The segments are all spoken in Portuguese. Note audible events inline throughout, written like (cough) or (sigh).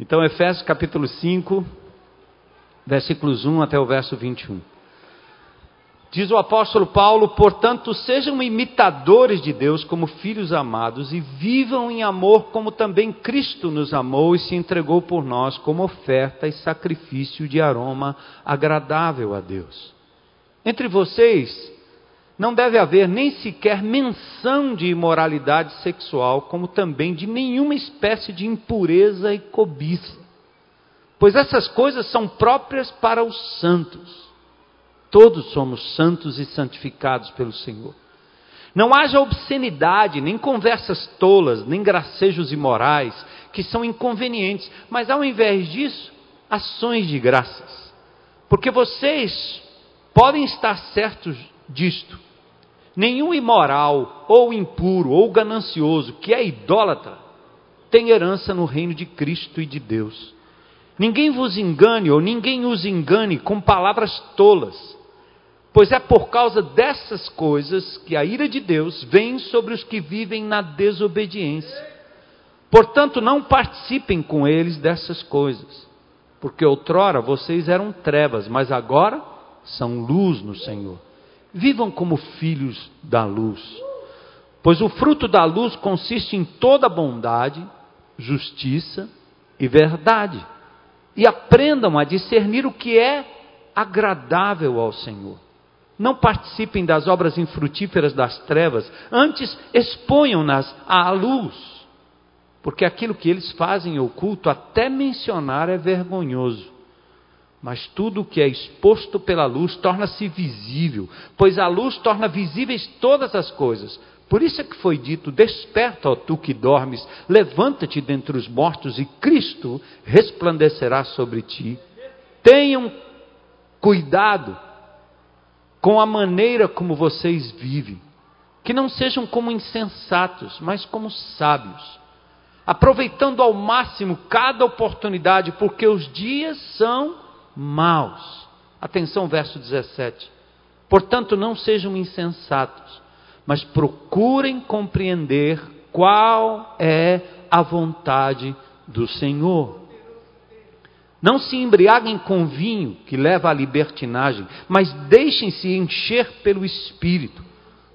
Então, Efésios capítulo 5, versículos 1 até o verso 21. Diz o apóstolo Paulo: portanto, sejam imitadores de Deus como filhos amados e vivam em amor como também Cristo nos amou e se entregou por nós como oferta e sacrifício de aroma agradável a Deus. Entre vocês não deve haver nem sequer menção de imoralidade sexual, como também de nenhuma espécie de impureza e cobiça, pois essas coisas são próprias para os santos. Todos somos santos e santificados pelo Senhor. Não haja obscenidade, nem conversas tolas, nem gracejos imorais, que são inconvenientes, mas ao invés disso, ações de graças. Porque vocês podem estar certos disto. Nenhum imoral, ou impuro, ou ganancioso, que é idólatra, tem herança no reino de Cristo e de Deus. Ninguém vos engane, ou ninguém os engane com palavras tolas Pois é por causa dessas coisas que a ira de Deus vem sobre os que vivem na desobediência. Portanto, não participem com eles dessas coisas, porque outrora vocês eram trevas, mas agora são luz no Senhor. Vivam como filhos da luz, pois o fruto da luz consiste em toda bondade, justiça e verdade. E aprendam a discernir o que é agradável ao Senhor não participem das obras infrutíferas das trevas, antes exponham-nas à luz, porque aquilo que eles fazem oculto, até mencionar, é vergonhoso. Mas tudo o que é exposto pela luz torna-se visível, pois a luz torna visíveis todas as coisas. Por isso é que foi dito: Desperta, ó tu que dormes, levanta-te dentre os mortos, e Cristo resplandecerá sobre ti. Tenham cuidado com a maneira como vocês vivem. Que não sejam como insensatos, mas como sábios, aproveitando ao máximo cada oportunidade, porque os dias são maus. Atenção, verso 17. Portanto, não sejam insensatos, mas procurem compreender qual é a vontade do Senhor. Não se embriaguem com vinho que leva à libertinagem, mas deixem-se encher pelo Espírito,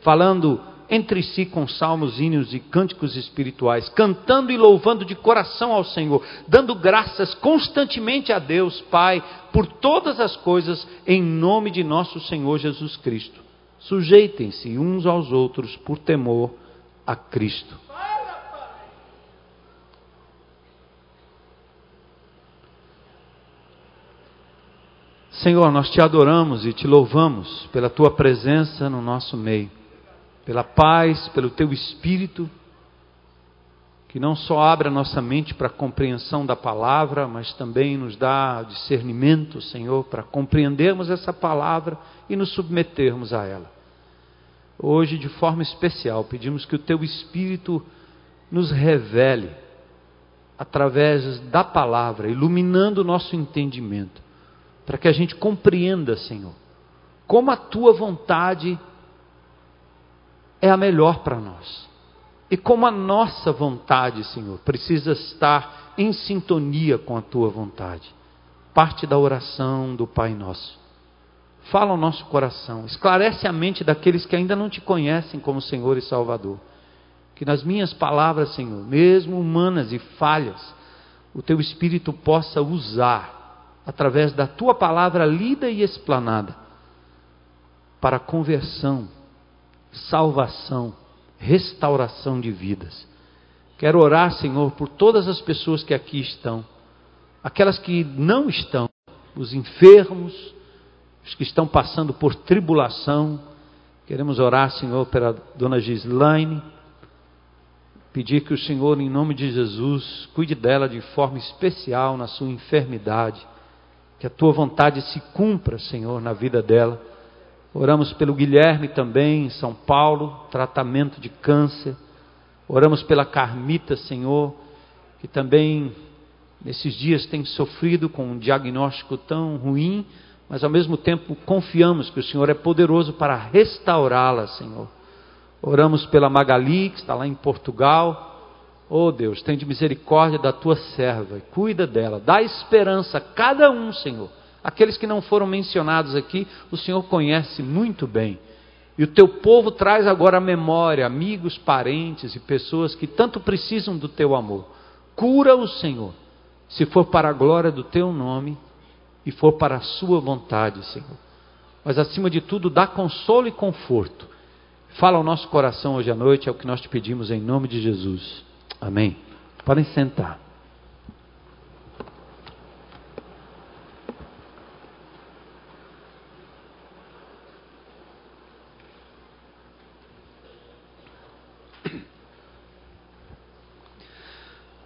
falando entre si com salmos, hinos e cânticos espirituais, cantando e louvando de coração ao Senhor, dando graças constantemente a Deus, Pai, por todas as coisas, em nome de nosso Senhor Jesus Cristo. Sujeitem-se uns aos outros por temor a Cristo. Senhor, nós te adoramos e te louvamos pela tua presença no nosso meio, pela paz, pelo teu espírito, que não só abre a nossa mente para a compreensão da palavra, mas também nos dá discernimento, Senhor, para compreendermos essa palavra e nos submetermos a ela. Hoje, de forma especial, pedimos que o teu espírito nos revele através da palavra, iluminando o nosso entendimento para que a gente compreenda, Senhor, como a tua vontade é a melhor para nós. E como a nossa vontade, Senhor, precisa estar em sintonia com a tua vontade. Parte da oração do Pai Nosso. Fala ao nosso coração, esclarece a mente daqueles que ainda não te conhecem como Senhor e Salvador. Que nas minhas palavras, Senhor, mesmo humanas e falhas, o teu Espírito possa usar através da tua palavra lida e explanada, para conversão, salvação, restauração de vidas. Quero orar, Senhor, por todas as pessoas que aqui estão, aquelas que não estão, os enfermos, os que estão passando por tribulação. Queremos orar, Senhor, pela dona Gislaine, pedir que o Senhor, em nome de Jesus, cuide dela de forma especial na sua enfermidade que a tua vontade se cumpra, Senhor, na vida dela. Oramos pelo Guilherme também, em São Paulo, tratamento de câncer. Oramos pela Carmita, Senhor, que também nesses dias tem sofrido com um diagnóstico tão ruim, mas ao mesmo tempo confiamos que o Senhor é poderoso para restaurá-la, Senhor. Oramos pela Magali, que está lá em Portugal, Oh Deus, tem de misericórdia da tua serva, cuida dela, dá esperança a cada um, Senhor. Aqueles que não foram mencionados aqui, o Senhor conhece muito bem. E o teu povo traz agora à memória amigos, parentes e pessoas que tanto precisam do teu amor. Cura o Senhor, se for para a glória do teu nome e for para a sua vontade, Senhor. Mas acima de tudo, dá consolo e conforto. Fala ao nosso coração hoje à noite, é o que nós te pedimos em nome de Jesus. Amém. Podem sentar.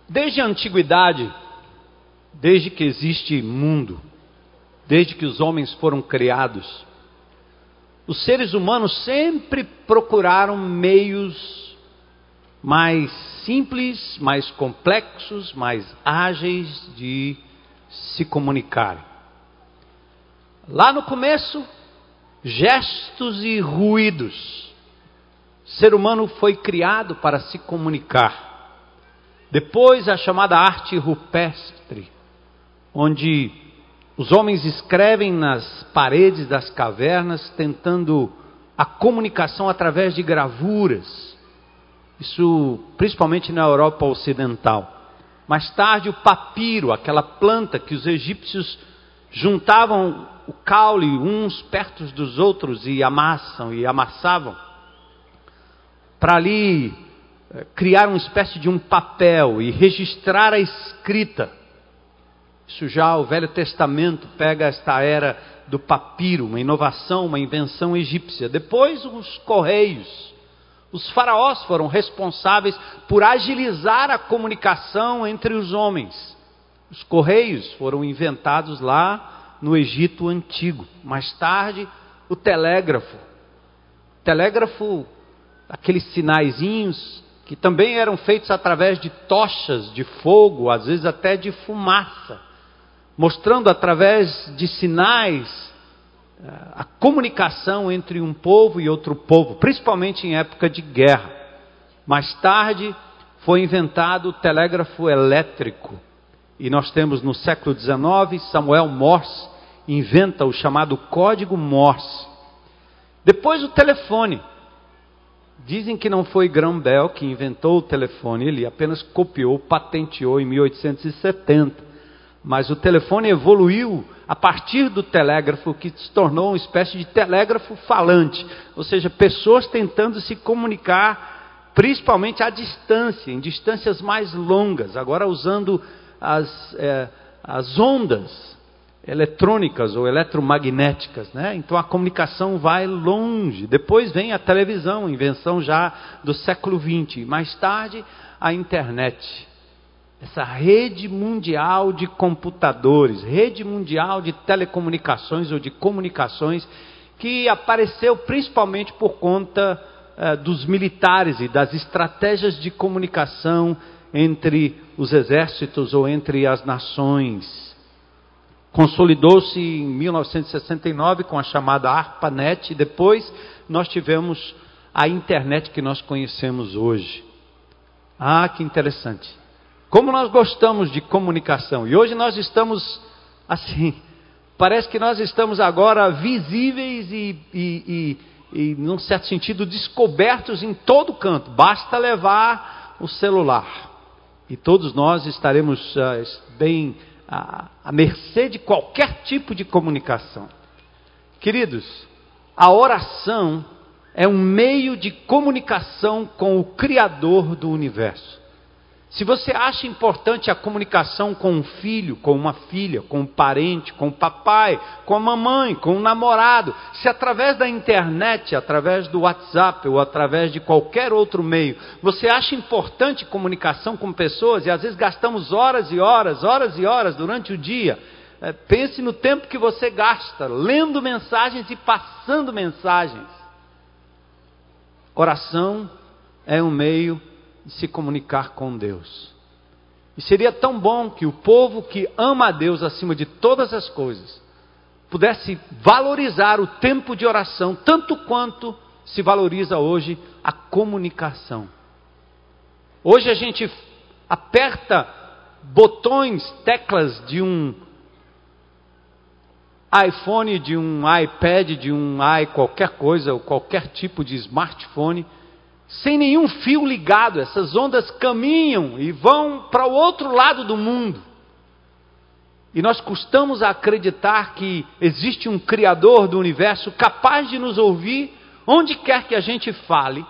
Desde a antiguidade, desde que existe mundo, desde que os homens foram criados, os seres humanos sempre procuraram meios mais simples, mais complexos, mais ágeis de se comunicarem. Lá no começo, gestos e ruídos. O ser humano foi criado para se comunicar. Depois a chamada arte rupestre, onde os homens escrevem nas paredes das cavernas tentando a comunicação através de gravuras. Isso principalmente na Europa Ocidental. Mais tarde o papiro, aquela planta que os egípcios juntavam o caule uns perto dos outros e amassam e amassavam para ali criar uma espécie de um papel e registrar a escrita. Isso já o Velho Testamento pega esta era do papiro, uma inovação, uma invenção egípcia. Depois os correios. Os faraós foram responsáveis por agilizar a comunicação entre os homens. Os correios foram inventados lá no Egito antigo. Mais tarde, o telégrafo. O telégrafo, aqueles sinaizinhos que também eram feitos através de tochas de fogo, às vezes até de fumaça, mostrando através de sinais eh, a comunicação entre um povo e outro povo, principalmente em época de guerra. Mais tarde foi inventado o telégrafo elétrico, e nós temos no século XIX Samuel Morse inventa o chamado código Morse. Depois o telefone. Dizem que não foi Graham Bell que inventou o telefone, ele apenas copiou, patenteou em 1870. Mas o telefone evoluiu a partir do telégrafo, que se tornou uma espécie de telégrafo falante, ou seja, pessoas tentando se comunicar, principalmente à distância, em distâncias mais longas, agora usando as, é, as ondas eletrônicas ou eletromagnéticas, né? Então a comunicação vai longe. Depois vem a televisão, invenção já do século XX. Mais tarde, a internet. Essa rede mundial de computadores, rede mundial de telecomunicações ou de comunicações, que apareceu principalmente por conta eh, dos militares e das estratégias de comunicação entre os exércitos ou entre as nações. Consolidou-se em 1969 com a chamada ARPANET e depois nós tivemos a internet que nós conhecemos hoje. Ah, que interessante. Como nós gostamos de comunicação. E hoje nós estamos assim. Parece que nós estamos agora visíveis e, e, e, e num certo sentido, descobertos em todo canto. Basta levar o celular. E todos nós estaremos uh, bem à, mercê de qualquer tipo de comunicação. Queridos, a oração é um meio de comunicação com o Criador do universo. Se você acha importante a comunicação com um filho, com uma filha, com um parente, com o um papai, com a mamãe, com um namorado, se através da internet, através do WhatsApp ou através de qualquer outro meio, você acha importante comunicação com pessoas e às vezes gastamos horas e horas, horas e horas durante o dia, é, pense no tempo que você gasta lendo mensagens e passando mensagens. Oração é um meio se comunicar com Deus. E seria tão bom que o povo que ama a Deus acima de todas as coisas pudesse valorizar o tempo de oração tanto quanto se valoriza hoje a comunicação. Hoje a gente aperta botões, teclas de um iPhone, de um iPad, de um i qualquer coisa, ou qualquer tipo de smartphone, sem nenhum fio ligado. Essas ondas caminham e vão para o outro lado do mundo. E nós custamos acreditar que existe um Criador do universo capaz de nos ouvir onde quer que a gente fale.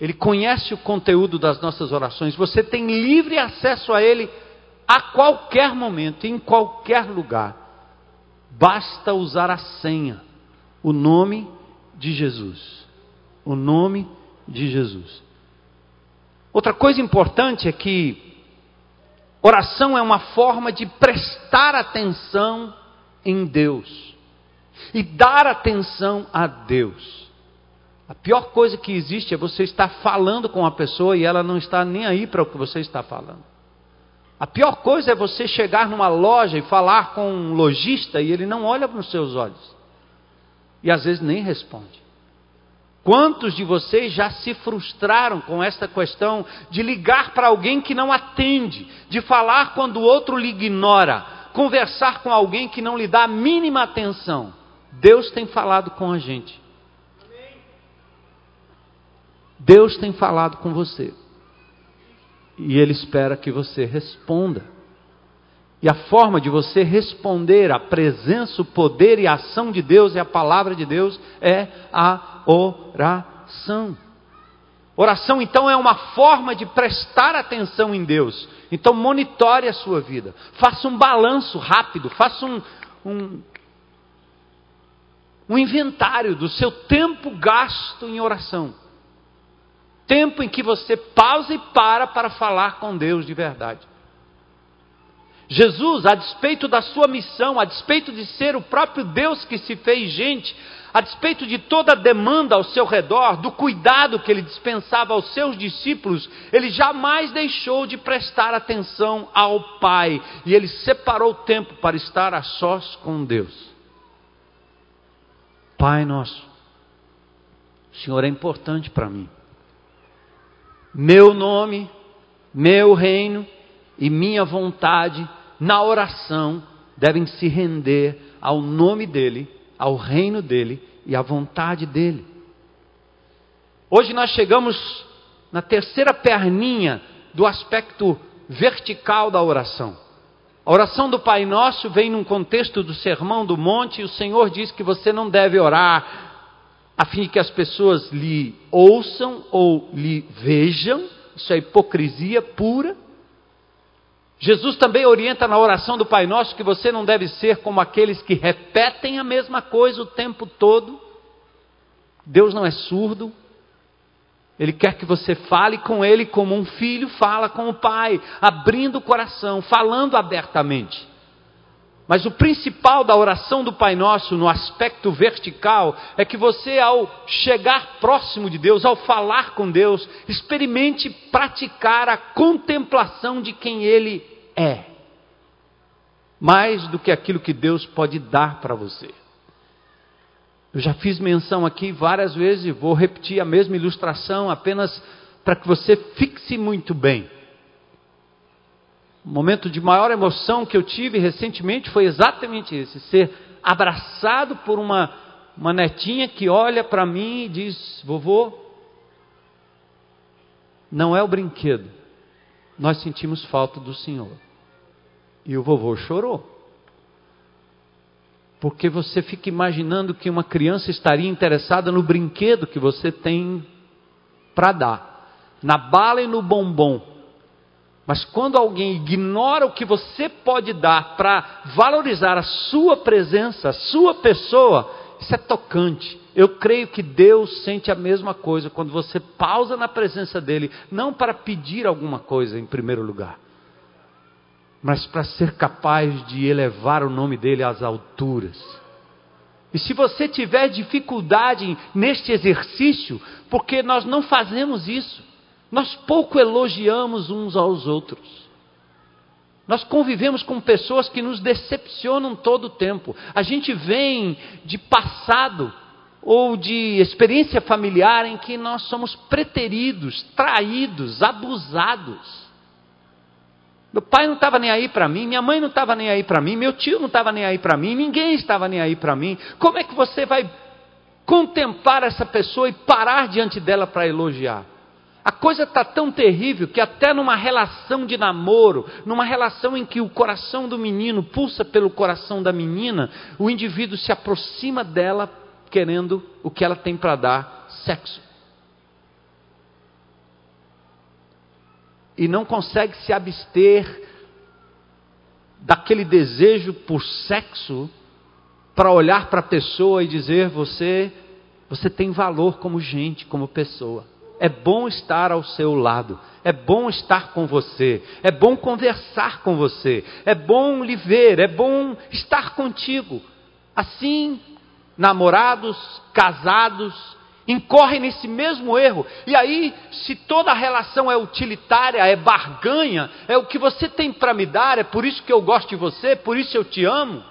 Ele conhece o conteúdo das nossas orações. Você tem livre acesso a Ele a qualquer momento, em qualquer lugar. Basta usar a senha, o nome de Jesus. O nome de Jesus. Outra coisa importante é que oração é uma forma de prestar atenção em Deus e dar atenção a Deus. A pior coisa que existe é você estar falando com a pessoa e ela não está nem aí para o que você está falando. A pior coisa é você chegar numa loja e falar com um lojista e ele não olha nos seus olhos. E às vezes nem responde. Quantos de vocês já se frustraram com esta questão de ligar para alguém que não atende, de falar quando o outro lhe ignora, conversar com alguém que não lhe dá a mínima atenção? Deus tem falado com a gente. Deus tem falado com você e Ele espera que você responda. E a forma de você responder à presença, o poder e a ação de Deus e a palavra de Deus é a oração. Oração, então, é uma forma de prestar atenção em Deus. Então, monitore a sua vida. Faça um balanço rápido. Faça um, um, um inventário do seu tempo gasto em oração tempo em que você pausa e para para falar com Deus de verdade. Jesus, a despeito da sua missão, a despeito de ser o próprio Deus que se fez gente, a despeito de toda a demanda ao seu redor, do cuidado que ele dispensava aos seus discípulos, ele jamais deixou de prestar atenção ao Pai e ele separou o tempo para estar a sós com Deus. Pai nosso, o Senhor é importante para mim meu nome, meu reino e minha vontade na oração devem se render ao nome dele, ao reino dele e à vontade dele. Hoje nós chegamos na terceira perninha do aspecto vertical da oração. A oração do Pai Nosso vem num contexto do Sermão do Monte e o Senhor diz que você não deve orar a fim de que as pessoas lhe ouçam ou lhe vejam, isso é hipocrisia pura. Jesus também orienta na oração do Pai Nosso que você não deve ser como aqueles que repetem a mesma coisa o tempo todo. Deus não é surdo, Ele quer que você fale com Ele como um filho fala com o Pai, abrindo o coração, falando abertamente. Mas o principal da oração do Pai Nosso, no aspecto vertical, é que você, ao chegar próximo de Deus, ao falar com Deus, experimente praticar a contemplação de quem Ele é, mais do que aquilo que Deus pode dar para você. Eu já fiz menção aqui várias vezes e vou repetir a mesma ilustração apenas para que você fixe muito bem. O momento de maior emoção que eu tive recentemente foi exatamente esse: ser abraçado por uma, uma netinha que olha para mim e diz: Vovô, não é o brinquedo, nós sentimos falta do Senhor. E o vovô chorou. Porque você fica imaginando que uma criança estaria interessada no brinquedo que você tem para dar, na bala e no bombom. Mas quando alguém ignora o que você pode dar para valorizar a sua presença, a sua pessoa, isso é tocante. Eu creio que Deus sente a mesma coisa quando você pausa na presença dEle, não para pedir alguma coisa em primeiro lugar, mas para ser capaz de elevar o nome dEle às alturas. E se você tiver dificuldade neste exercício, porque nós não fazemos isso, nós pouco elogiamos uns aos outros. Nós convivemos com pessoas que nos decepcionam todo o tempo. A gente vem de passado ou de experiência familiar em que nós somos preteridos, traídos, abusados. Meu pai não estava nem aí para mim, minha mãe não estava nem aí para mim, meu tio não estava nem aí para mim, ninguém estava nem aí para mim. Como é que você vai contemplar essa pessoa e parar diante dela para elogiar? A coisa está tão terrível que até numa relação de namoro, numa relação em que o coração do menino pulsa pelo coração da menina, o indivíduo se aproxima dela querendo o que ela tem para dar, sexo. E não consegue se abster daquele desejo por sexo para olhar para a pessoa e dizer: você, você tem valor como gente, como pessoa. É bom estar ao seu lado, é bom estar com você, é bom conversar com você, é bom lhe ver, é bom estar contigo. Assim, namorados, casados, incorrem nesse mesmo erro. E aí, se toda relação é utilitária, é barganha, é o que você tem para me dar, é por isso que eu gosto de você, por isso eu te amo.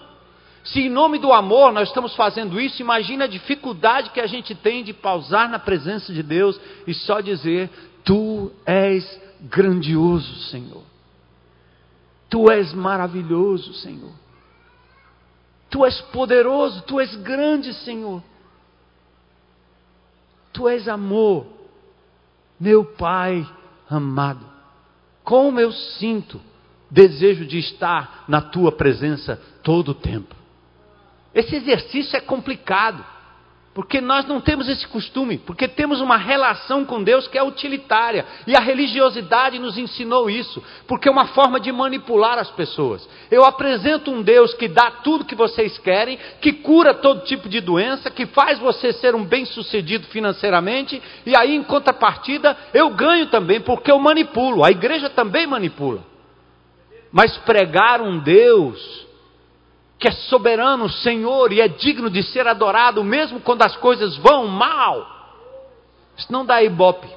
Se em nome do amor nós estamos fazendo isso, imagine a dificuldade que a gente tem de pausar na presença de Deus e só dizer: Tu és grandioso, Senhor. Tu és maravilhoso, Senhor. Tu és poderoso, tu és grande, Senhor. Tu és amor, meu Pai amado. Como eu sinto desejo de estar na tua presença todo o tempo. Esse exercício é complicado, porque nós não temos esse costume, porque temos uma relação com Deus que é utilitária, e a religiosidade nos ensinou isso, porque é uma forma de manipular as pessoas. Eu apresento um Deus que dá tudo que vocês querem, que cura todo tipo de doença, que faz você ser um bem-sucedido financeiramente, e aí em contrapartida eu ganho também, porque eu manipulo, a igreja também manipula. Mas pregar um Deus que é soberano, Senhor, e é digno de ser adorado, mesmo quando as coisas vão mal. Isso não dá ibope.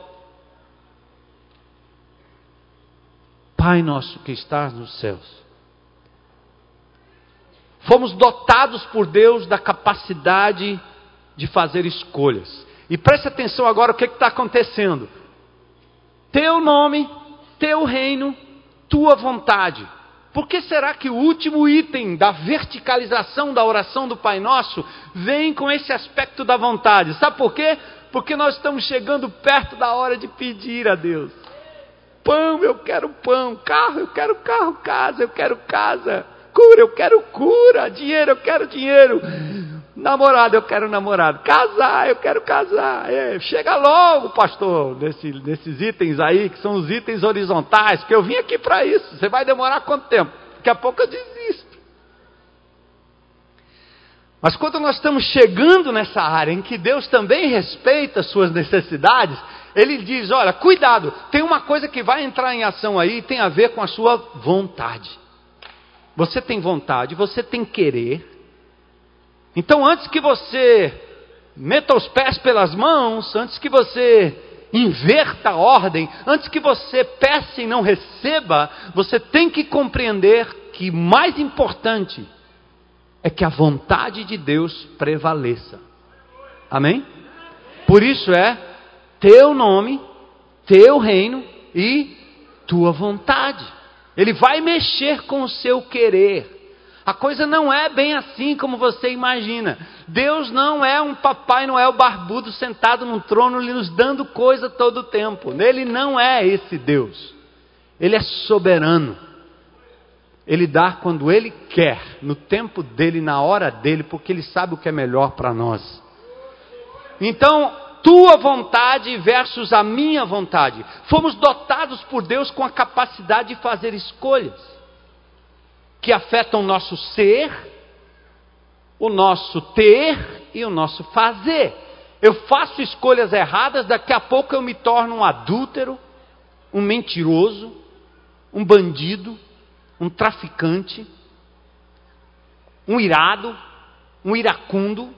Pai nosso que estás nos céus, fomos dotados por Deus da capacidade de fazer escolhas. E preste atenção agora o que está acontecendo. Teu nome, teu reino, tua vontade. Por que será que o último item da verticalização da oração do Pai Nosso vem com esse aspecto da vontade? Sabe por quê? Porque nós estamos chegando perto da hora de pedir a Deus. Pão, eu quero pão. Carro, eu quero carro. Casa, eu quero casa. Cura, eu quero cura. Dinheiro, eu quero dinheiro. Namorado, eu quero namorado. Casar, eu quero casar. É, chega logo, pastor, nesse, nesses itens aí, que são os itens horizontais, que eu vim aqui para isso. Você vai demorar quanto tempo? Daqui a pouco eu desisto. Mas quando nós estamos chegando nessa área em que Deus também respeita as suas necessidades, Ele diz: olha, cuidado, tem uma coisa que vai entrar em ação aí, tem a ver com a sua vontade. Você tem vontade, você tem querer, então, antes que você meta os pés pelas mãos, antes que você inverta a ordem, antes que você peça e não receba, você tem que compreender que mais importante é que a vontade de Deus prevaleça. Amém? Por isso é teu nome, teu reino e tua vontade. Ele vai mexer com o seu querer. A coisa não é bem assim como você imagina. Deus não é um Papai Noel barbudo sentado num trono nos dando coisa todo o tempo. Ele não é esse Deus. Ele é soberano. Ele dá quando ele quer, no tempo dele, na hora dele, porque ele sabe o que é melhor para nós. Então, tua vontade versus a minha vontade. Fomos dotados por Deus com a capacidade de fazer escolhas que afetam o nosso ser, o nosso ter e o nosso fazer. Eu faço escolhas erradas, daqui a pouco eu me torno um adúltero, um mentiroso, um bandido, um traficante, um irado, um iracundo,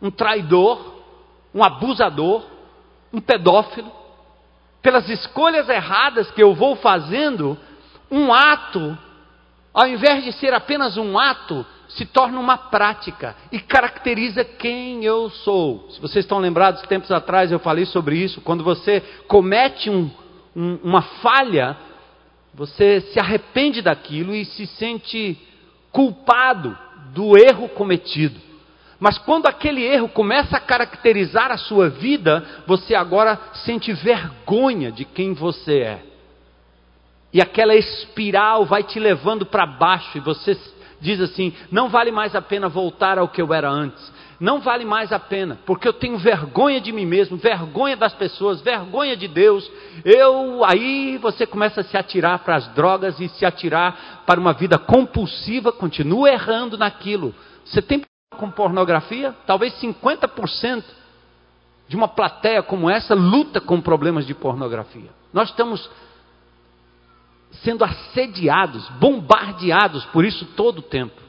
um traidor, um abusador, um pedófilo. Pelas escolhas erradas que eu vou fazendo, um ato ao invés de ser apenas um ato, se torna uma prática e caracteriza quem eu sou. Se vocês estão lembrados, tempos atrás eu falei sobre isso. Quando você comete um, um, uma falha, você se arrepende daquilo e se sente culpado do erro cometido. Mas quando aquele erro começa a caracterizar a sua vida, você agora sente vergonha de quem você é. E aquela espiral vai te levando para baixo e você diz assim: não vale mais a pena voltar ao que eu era antes. Não vale mais a pena, porque eu tenho vergonha de mim mesmo, vergonha das pessoas, vergonha de Deus. Eu aí você começa a se atirar para as drogas e se atirar para uma vida compulsiva, continua errando naquilo. Você tem com pornografia? Talvez 50% de uma plateia como essa luta com problemas de pornografia. Nós estamos sendo assediados, bombardeados por isso todo o tempo.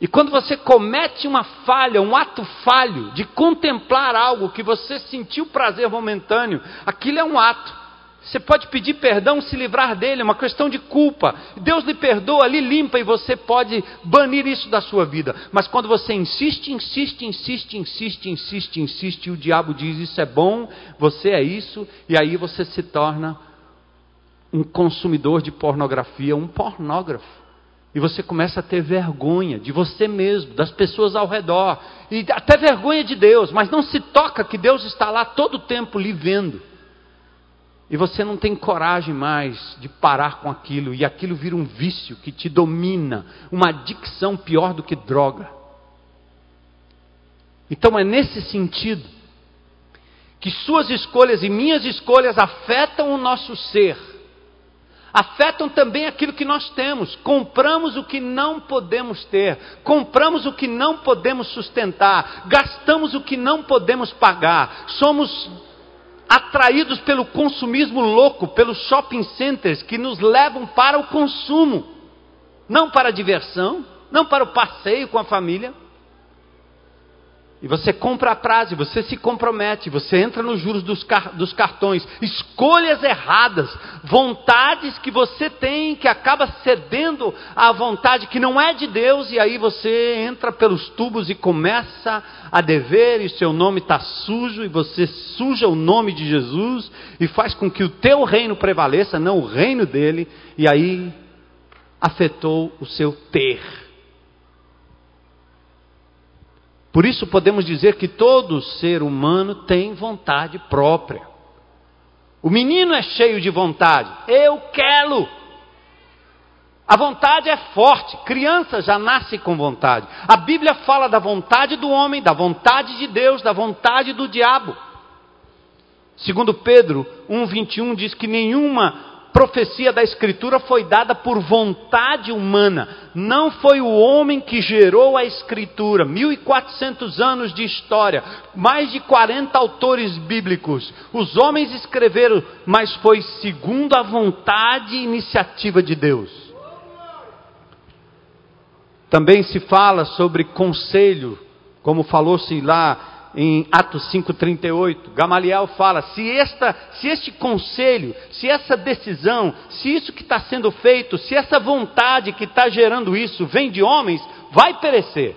E quando você comete uma falha, um ato falho de contemplar algo que você sentiu prazer momentâneo, aquilo é um ato. Você pode pedir perdão, se livrar dele, é uma questão de culpa. Deus lhe perdoa, lhe limpa e você pode banir isso da sua vida. Mas quando você insiste, insiste, insiste, insiste, insiste, insiste, e o diabo diz: Isso é bom, você é isso, e aí você se torna um consumidor de pornografia, um pornógrafo. E você começa a ter vergonha de você mesmo, das pessoas ao redor, e até vergonha de Deus, mas não se toca que Deus está lá todo o tempo lhe vendo. E você não tem coragem mais de parar com aquilo, e aquilo vira um vício que te domina, uma adicção pior do que droga. Então é nesse sentido que suas escolhas e minhas escolhas afetam o nosso ser afetam também aquilo que nós temos. Compramos o que não podemos ter, compramos o que não podemos sustentar, gastamos o que não podemos pagar, somos atraídos pelo consumismo louco, pelos shopping centers que nos levam para o consumo, não para a diversão, não para o passeio com a família. E você compra a prazo, você se compromete, você entra nos juros dos, car dos, cartões, escolhas erradas, vontades que você tem, que acaba cedendo à vontade que não é de Deus, e aí você entra pelos tubos e começa a dever, e seu nome está sujo, e você suja o nome de Jesus, e faz com que o teu reino prevaleça, não o reino dele, e aí afetou o seu ter. Por isso podemos dizer que todo ser humano tem vontade própria. O menino é cheio de vontade. Eu quero. A vontade é forte. Criança já nasce com vontade. A Bíblia fala da vontade do homem, da vontade de Deus, da vontade do diabo. Segundo Pedro 1:21 diz que nenhuma profecia da Escritura foi dada por vontade humana, não foi o homem que gerou a Escritura. 1400 anos de história, mais de 40 autores bíblicos. Os homens escreveram, mas foi segundo a vontade e iniciativa de Deus. Também se fala sobre conselho, como falou-se lá em Atos 5:38, Gamaliel fala: se, esta, se este conselho, se essa decisão, se isso que está sendo feito, se essa vontade que está gerando isso vem de homens, vai perecer.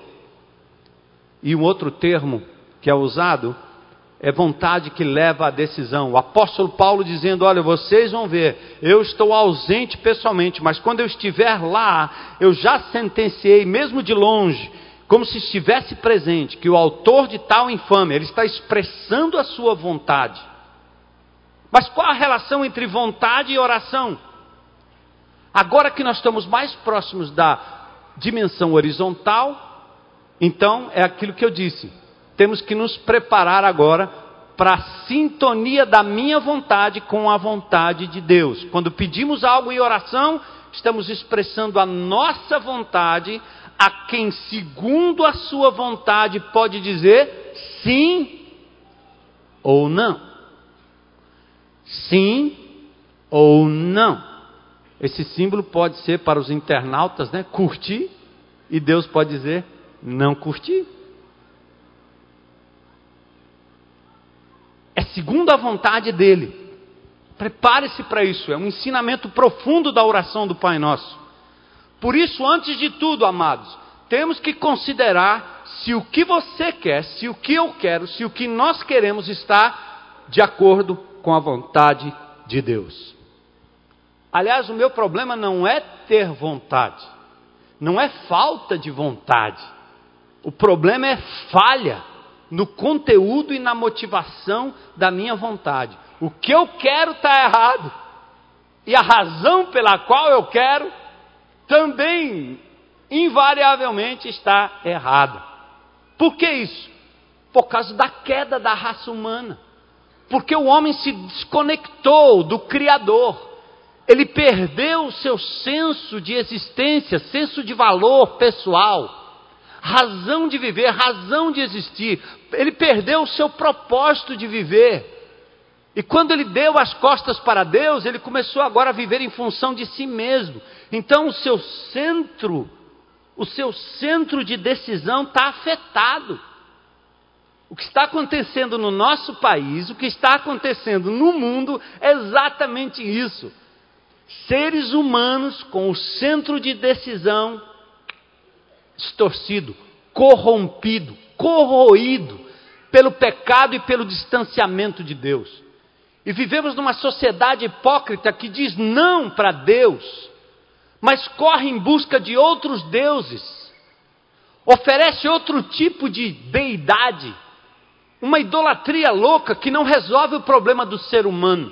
E um outro termo que é usado é vontade que leva à decisão. O apóstolo Paulo dizendo: Olha, vocês vão ver, eu estou ausente pessoalmente, mas quando eu estiver lá, eu já sentenciei, mesmo de longe como se estivesse presente que o autor de tal infâmia, ele está expressando a sua vontade. Mas qual a relação entre vontade e oração? Agora que nós estamos mais próximos da dimensão horizontal, então é aquilo que eu disse. Temos que nos preparar agora para a sintonia da minha vontade com a vontade de Deus. Quando pedimos algo em oração, estamos expressando a nossa vontade a quem, segundo a sua vontade, pode dizer sim ou não. Sim ou não. Esse símbolo pode ser para os internautas, né? Curtir, e Deus pode dizer não curtir. É segundo a vontade dele. Prepare-se para isso, é um ensinamento profundo da oração do Pai Nosso. Por isso, antes de tudo, amados, temos que considerar se o que você quer, se o que eu quero, se o que nós queremos está de acordo com a vontade de Deus. Aliás, o meu problema não é ter vontade, não é falta de vontade. O problema é falha no conteúdo e na motivação da minha vontade. O que eu quero está errado. E a razão pela qual eu quero também, invariavelmente, está errada. Por que isso? Por causa da queda da raça humana. Porque o homem se desconectou do Criador. Ele perdeu o seu senso de existência, senso de valor pessoal razão de viver, razão de existir. Ele perdeu o seu propósito de viver. E quando ele deu as costas para Deus, ele começou agora a viver em função de si mesmo. Então o seu centro, o seu centro de decisão está afetado. O que está acontecendo no nosso país, o que está acontecendo no mundo é exatamente isso. Seres humanos com o centro de decisão distorcido, corrompido, corroído pelo pecado e pelo distanciamento de Deus. E vivemos numa sociedade hipócrita que diz não para Deus, mas corre em busca de outros deuses, oferece outro tipo de deidade, uma idolatria louca que não resolve o problema do ser humano.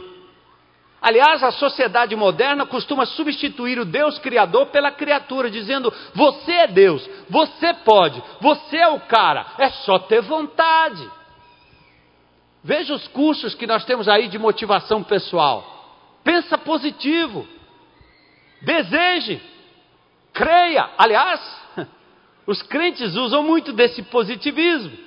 Aliás, a sociedade moderna costuma substituir o Deus Criador pela criatura, dizendo: Você é Deus, você pode, você é o cara, é só ter vontade. Veja os cursos que nós temos aí de motivação pessoal. Pensa positivo, deseje, creia. Aliás, (laughs) os crentes usam muito desse positivismo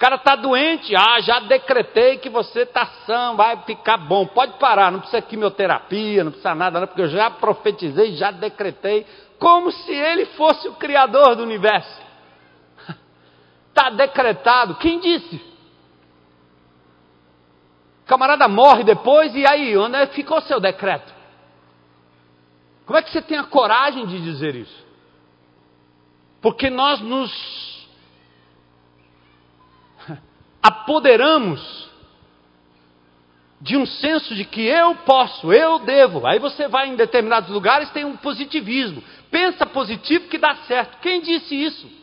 cara está doente, ah, já decretei que você está sã, vai ficar bom, pode parar, não precisa quimioterapia, não precisa nada, não, porque eu já profetizei, já decretei, como se ele fosse o criador do universo. Está (laughs) decretado, quem disse? O camarada morre depois, e aí, onde é ficou o seu decreto? Como é que você tem a coragem de dizer isso? Porque nós nos (laughs) apoderamos de um senso de que eu posso, eu devo. Aí você vai em determinados lugares tem um positivismo. Pensa positivo que dá certo. Quem disse isso?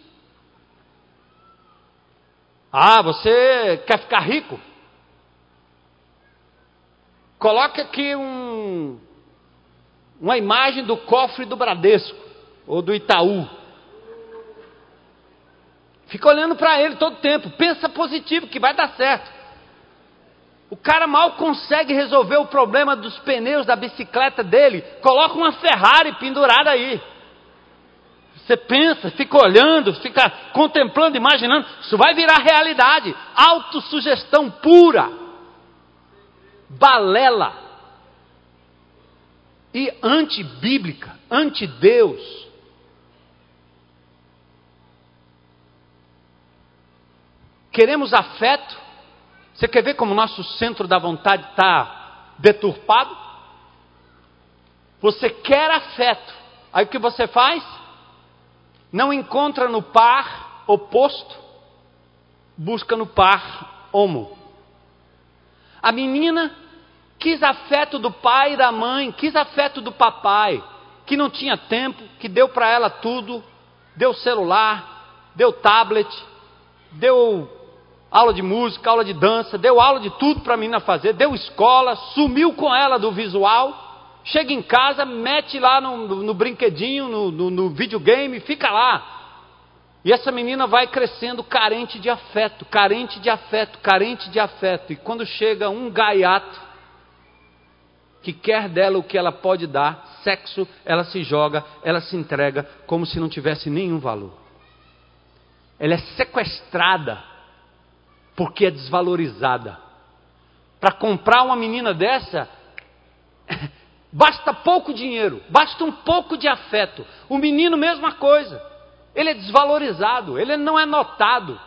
Ah, você quer ficar rico? Coloque aqui um, uma imagem do cofre do Bradesco ou do Itaú. Fica olhando para ele todo tempo. Pensa positivo que vai dar certo. O cara mal consegue resolver o problema dos pneus da bicicleta dele. Coloca uma Ferrari pendurada aí. Você pensa, fica olhando, fica contemplando, imaginando. Isso vai virar realidade. Autossugestão pura. Balela. E antibíblica, anti-Deus. Queremos afeto? Você quer ver como o nosso centro da vontade está deturpado? Você quer afeto. Aí o que você faz? Não encontra no par oposto, busca no par homo. A menina quis afeto do pai e da mãe, quis afeto do papai, que não tinha tempo, que deu para ela tudo, deu celular, deu tablet, deu aula de música, aula de dança, deu aula de tudo para a menina fazer, deu escola, sumiu com ela do visual, chega em casa, mete lá no, no, no brinquedinho, no, no, no videogame, fica lá. E essa menina vai crescendo carente de afeto, carente de afeto, carente de afeto. E quando chega um gaiato que quer dela o que ela pode dar, sexo, ela se joga, ela se entrega como se não tivesse nenhum valor. Ela é sequestrada porque é desvalorizada. Para comprar uma menina dessa, (laughs) basta pouco dinheiro, basta um pouco de afeto. O menino, mesma coisa. Ele é desvalorizado, ele não é notado.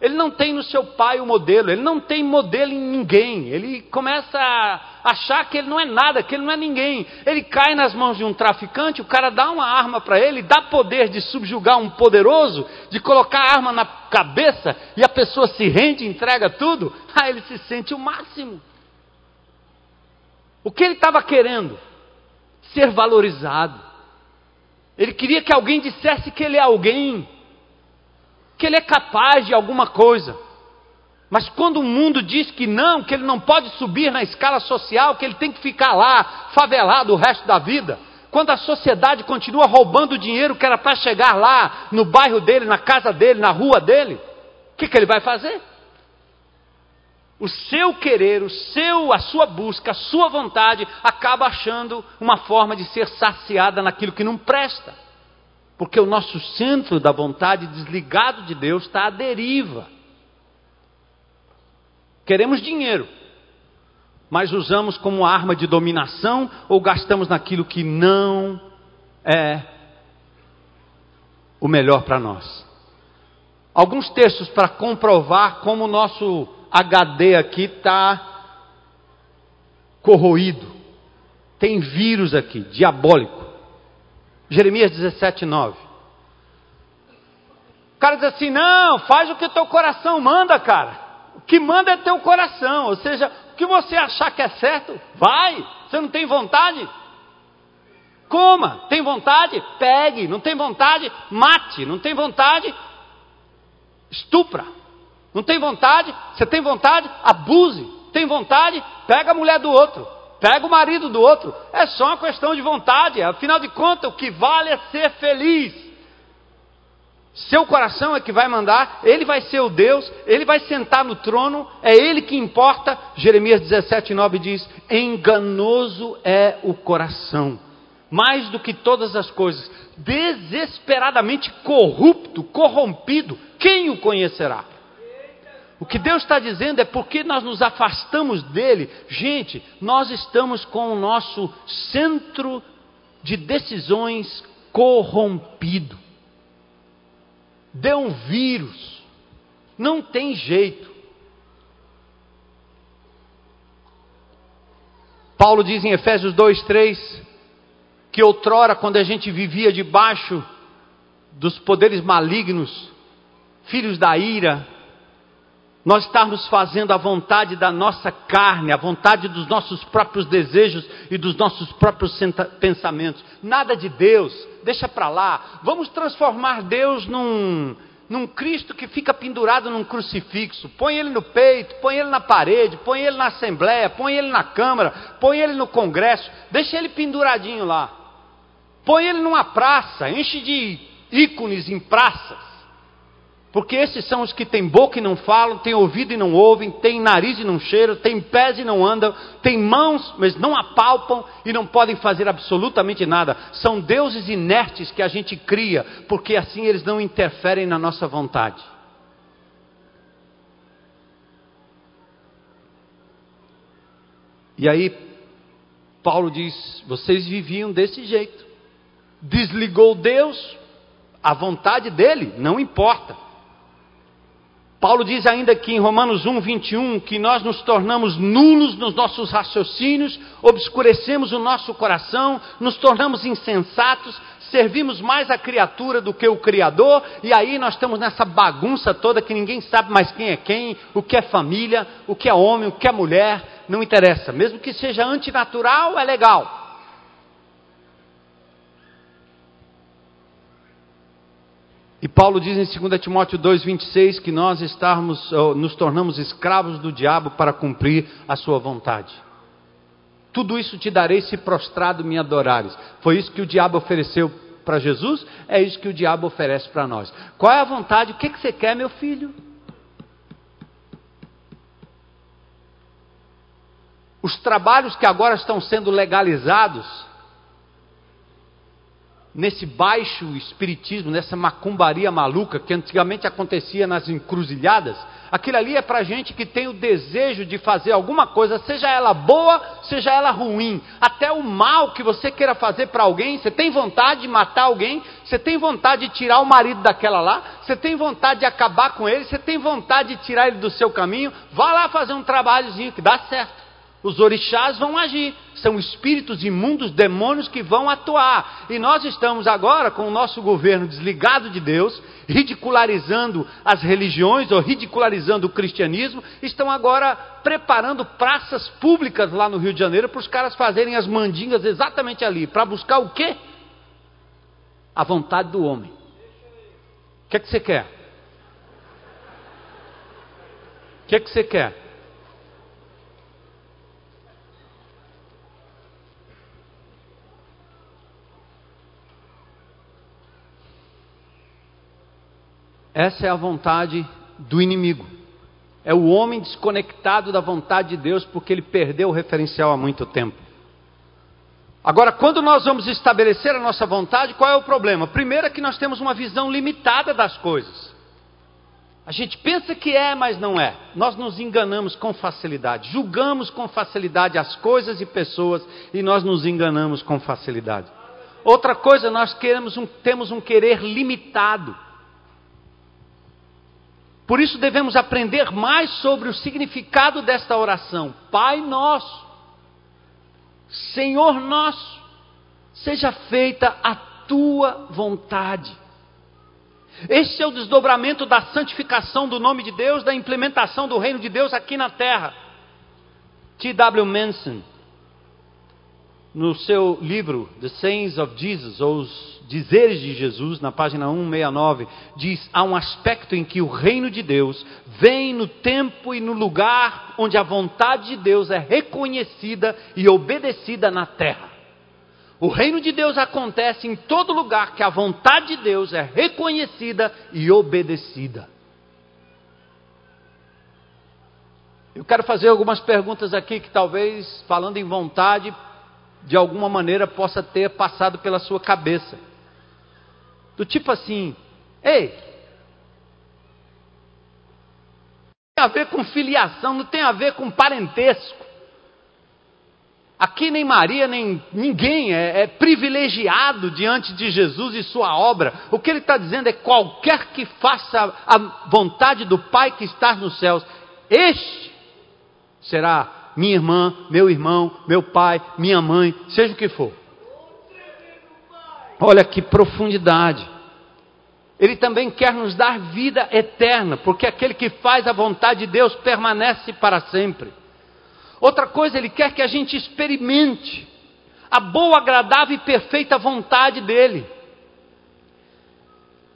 Ele não tem no seu pai o modelo, ele não tem modelo em ninguém. Ele começa a achar que ele não é nada, que ele não é ninguém. Ele cai nas mãos de um traficante, o cara dá uma arma para ele, dá poder de subjugar um poderoso, de colocar a arma na cabeça e a pessoa se rende, entrega tudo. (laughs) Aí ele se sente o máximo. O que ele estava querendo? Ser valorizado. Ele queria que alguém dissesse que ele é alguém que ele é capaz de alguma coisa. Mas quando o mundo diz que não, que ele não pode subir na escala social, que ele tem que ficar lá, favelado o resto da vida, quando a sociedade continua roubando o dinheiro que era para chegar lá, no bairro dele, na casa dele, na rua dele, o que, que ele vai fazer? O seu querer, o seu, a sua busca, a sua vontade acaba achando uma forma de ser saciada naquilo que não presta. Porque o nosso centro da vontade desligado de Deus está à deriva. Queremos dinheiro, mas usamos como arma de dominação ou gastamos naquilo que não é o melhor para nós. Alguns textos para comprovar como o nosso HD aqui está corroído. Tem vírus aqui, diabólico. Jeremias 17, 9. O cara diz assim: não, faz o que teu coração manda, cara. O que manda é teu coração. Ou seja, o que você achar que é certo, vai. Você não tem vontade? Coma. Tem vontade? Pegue. Não tem vontade? Mate. Não tem vontade? Estupra. Não tem vontade? Você tem vontade? Abuse. Tem vontade? Pega a mulher do outro pega o marido do outro. É só uma questão de vontade. Afinal de contas, o que vale é ser feliz. Seu coração é que vai mandar, ele vai ser o Deus, ele vai sentar no trono, é ele que importa. Jeremias 17, 9 diz: Enganoso é o coração, mais do que todas as coisas, desesperadamente corrupto, corrompido, quem o conhecerá? O que Deus está dizendo é porque nós nos afastamos dele. Gente, nós estamos com o nosso centro de decisões corrompido. Deu um vírus. Não tem jeito. Paulo diz em Efésios 2, 3 que outrora, quando a gente vivia debaixo dos poderes malignos, filhos da ira, nós estarmos fazendo a vontade da nossa carne, a vontade dos nossos próprios desejos e dos nossos próprios pensamentos. Nada de Deus, deixa para lá. Vamos transformar Deus num, num Cristo que fica pendurado num crucifixo. Põe ele no peito, põe ele na parede, põe ele na Assembleia, põe ele na Câmara, põe ele no Congresso, deixa ele penduradinho lá. Põe ele numa praça, enche de ícones em praças. Porque esses são os que têm boca e não falam, têm ouvido e não ouvem, têm nariz e não cheiram, têm pés e não andam, têm mãos, mas não apalpam e não podem fazer absolutamente nada. São deuses inertes que a gente cria, porque assim eles não interferem na nossa vontade. E aí, Paulo diz: vocês viviam desse jeito. Desligou Deus, a vontade dele não importa. Paulo diz ainda aqui em Romanos 1, 21 que nós nos tornamos nulos nos nossos raciocínios, obscurecemos o nosso coração, nos tornamos insensatos, servimos mais a criatura do que o Criador, e aí nós estamos nessa bagunça toda que ninguém sabe mais quem é quem, o que é família, o que é homem, o que é mulher, não interessa, mesmo que seja antinatural, é legal. E Paulo diz em 2 Timóteo 2,26 que nós estarmos, nos tornamos escravos do diabo para cumprir a sua vontade. Tudo isso te darei se prostrado me adorares. Foi isso que o diabo ofereceu para Jesus, é isso que o diabo oferece para nós. Qual é a vontade? O que, que você quer, meu filho? Os trabalhos que agora estão sendo legalizados nesse baixo espiritismo, nessa macumbaria maluca que antigamente acontecia nas encruzilhadas, aquilo ali é para gente que tem o desejo de fazer alguma coisa, seja ela boa, seja ela ruim, até o mal que você queira fazer para alguém, você tem vontade de matar alguém, Você tem vontade de tirar o marido daquela lá? Você tem vontade de acabar com ele? Você tem vontade de tirar ele do seu caminho? Vá lá fazer um trabalhozinho que dá certo. Os orixás vão agir, são espíritos imundos, demônios que vão atuar. E nós estamos agora com o nosso governo desligado de Deus, ridicularizando as religiões ou ridicularizando o cristianismo, estão agora preparando praças públicas lá no Rio de Janeiro para os caras fazerem as mandingas exatamente ali, para buscar o quê? A vontade do homem. O que é que você quer? O que é que você quer? Essa é a vontade do inimigo. É o homem desconectado da vontade de Deus porque ele perdeu o referencial há muito tempo. Agora, quando nós vamos estabelecer a nossa vontade, qual é o problema? Primeiro é que nós temos uma visão limitada das coisas. A gente pensa que é, mas não é. Nós nos enganamos com facilidade, julgamos com facilidade as coisas e pessoas e nós nos enganamos com facilidade. Outra coisa, nós queremos um, temos um querer limitado. Por isso devemos aprender mais sobre o significado desta oração. Pai nosso, Senhor nosso, seja feita a tua vontade. Este é o desdobramento da santificação do nome de Deus, da implementação do reino de Deus aqui na terra. T.W. Manson, no seu livro The Sayings of Jesus, ou os dizeres de Jesus, na página 169, diz: há um aspecto em que o reino de Deus vem no tempo e no lugar onde a vontade de Deus é reconhecida e obedecida na terra. O reino de Deus acontece em todo lugar que a vontade de Deus é reconhecida e obedecida. Eu quero fazer algumas perguntas aqui que talvez, falando em vontade, de alguma maneira possa ter passado pela sua cabeça. Do tipo assim, ei, tem a ver com filiação, não tem a ver com parentesco. Aqui nem Maria, nem ninguém é, é, privilegiado diante de Jesus e sua obra. O que ele está dizendo é: qualquer que faça a vontade do Pai que está nos céus, este será minha irmã, meu irmão, meu pai, minha mãe, seja o que for. Olha que profundidade. Ele também quer nos dar vida eterna, porque aquele que faz a vontade de Deus permanece para sempre. Outra coisa, ele quer que a gente experimente a boa, agradável e perfeita vontade dele.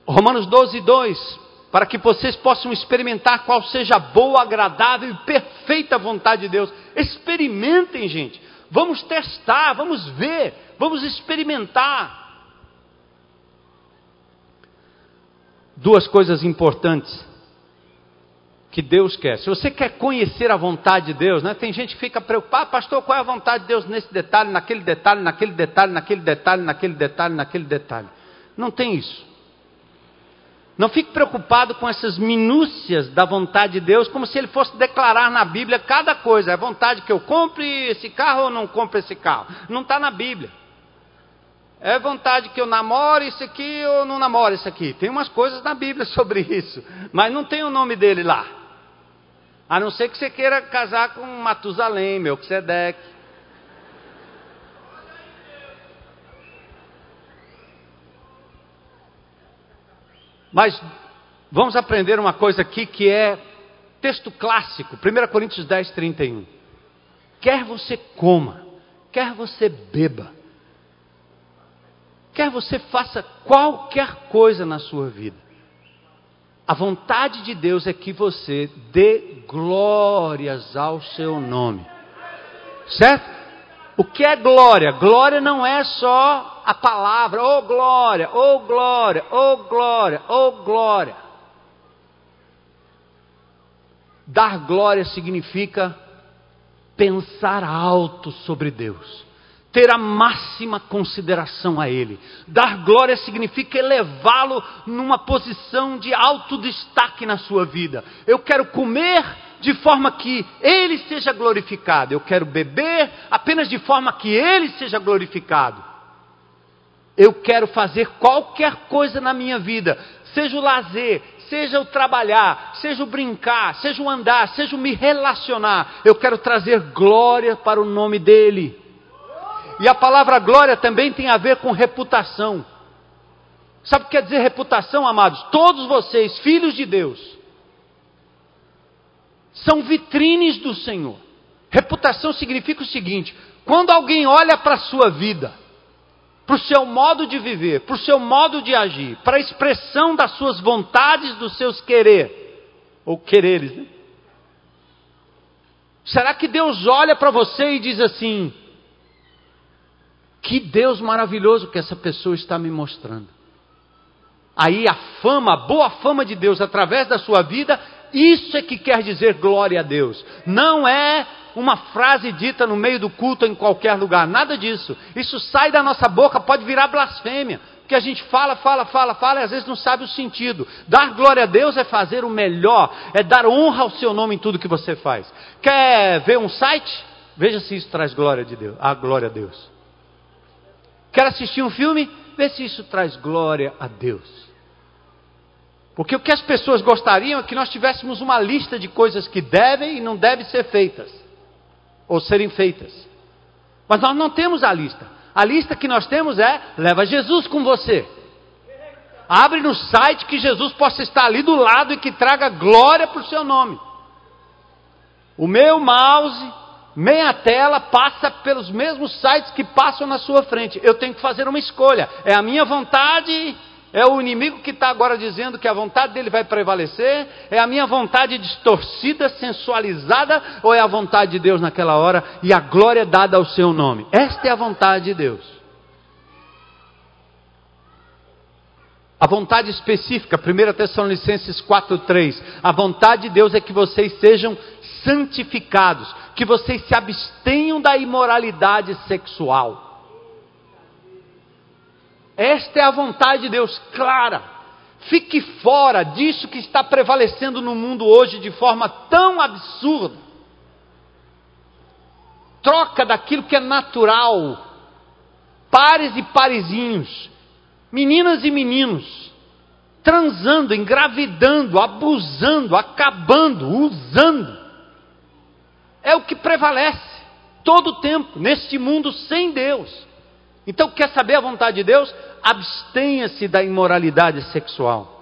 Romanos 12, 2 para que vocês possam experimentar qual seja a boa, agradável e perfeita vontade de Deus. Experimentem, gente. Vamos testar, vamos ver, vamos experimentar. Duas coisas importantes que Deus quer. Se você quer conhecer a vontade de Deus, né? Tem gente que fica preocupada, pastor, qual é a vontade de Deus nesse detalhe, naquele detalhe, naquele detalhe, naquele detalhe, naquele detalhe, naquele detalhe. Não tem isso. Não fique preocupado com essas minúcias da vontade de Deus, como se ele fosse declarar na Bíblia cada coisa. É vontade que eu compre esse carro ou não compre esse carro. Não está na Bíblia. É vontade que eu namore isso aqui ou não namore isso aqui. Tem umas coisas na Bíblia (laughs) sobre isso, mas não tem o nome dele lá. A não ser que você queira casar com Matusalém, Melquisedeque. Mas vamos aprender uma coisa aqui que é texto clássico, 1 Coríntios 10, 31. Quer você coma, quer você beba, quer você faça qualquer coisa na sua vida, a vontade de Deus é que você dê glórias ao seu nome. Certo? O que é glória? Glória não é só a palavra, oh glória, oh glória, oh glória, oh glória. Dar glória significa pensar alto sobre Deus, ter a máxima consideração a Ele. Dar glória significa elevá-lo numa posição de alto destaque na sua vida. Eu quero comer de forma que Ele seja glorificado. Eu quero beber apenas de forma que Ele seja glorificado. Eu quero fazer qualquer coisa na minha vida, seja o lazer, seja o trabalhar, seja o brincar, seja o andar, seja o me relacionar. Eu quero trazer glória para o nome dEle. E a palavra glória também tem a ver com reputação. Sabe o que quer dizer reputação, amados? Todos vocês, filhos de Deus, são vitrines do Senhor. Reputação significa o seguinte: quando alguém olha para a sua vida, para o seu modo de viver, para o seu modo de agir, para a expressão das suas vontades, dos seus querer, ou quereres, né? Será que Deus olha para você e diz assim: que Deus maravilhoso que essa pessoa está me mostrando? Aí a fama, a boa fama de Deus através da sua vida, isso é que quer dizer glória a Deus. Não é uma frase dita no meio do culto em qualquer lugar, nada disso. Isso sai da nossa boca, pode virar blasfêmia. Porque a gente fala, fala, fala, fala e às vezes não sabe o sentido. Dar glória a Deus é fazer o melhor, é dar honra ao seu nome em tudo que você faz. Quer ver um site? Veja se isso traz glória de Deus, a glória a Deus. Quer assistir um filme? Vê se isso traz glória a Deus. Porque o que as pessoas gostariam é que nós tivéssemos uma lista de coisas que devem e não devem ser feitas, ou serem feitas. Mas nós não temos a lista. A lista que nós temos é: leva Jesus com você. Abre no site que Jesus possa estar ali do lado e que traga glória para o seu nome. O meu mouse, meia tela, passa pelos mesmos sites que passam na sua frente. Eu tenho que fazer uma escolha. É a minha vontade é o inimigo que está agora dizendo que a vontade dele vai prevalecer? É a minha vontade distorcida, sensualizada? Ou é a vontade de Deus naquela hora e a glória dada ao seu nome? Esta é a vontade de Deus. A vontade específica, 1 Tessalonicenses 4,3. A vontade de Deus é que vocês sejam santificados, que vocês se abstenham da imoralidade sexual. Esta é a vontade de Deus clara. Fique fora disso que está prevalecendo no mundo hoje de forma tão absurda. Troca daquilo que é natural. Pares e parezinhos, meninas e meninos, transando, engravidando, abusando, acabando, usando. É o que prevalece todo o tempo neste mundo sem Deus. Então, quer saber a vontade de Deus? Abstenha-se da imoralidade sexual.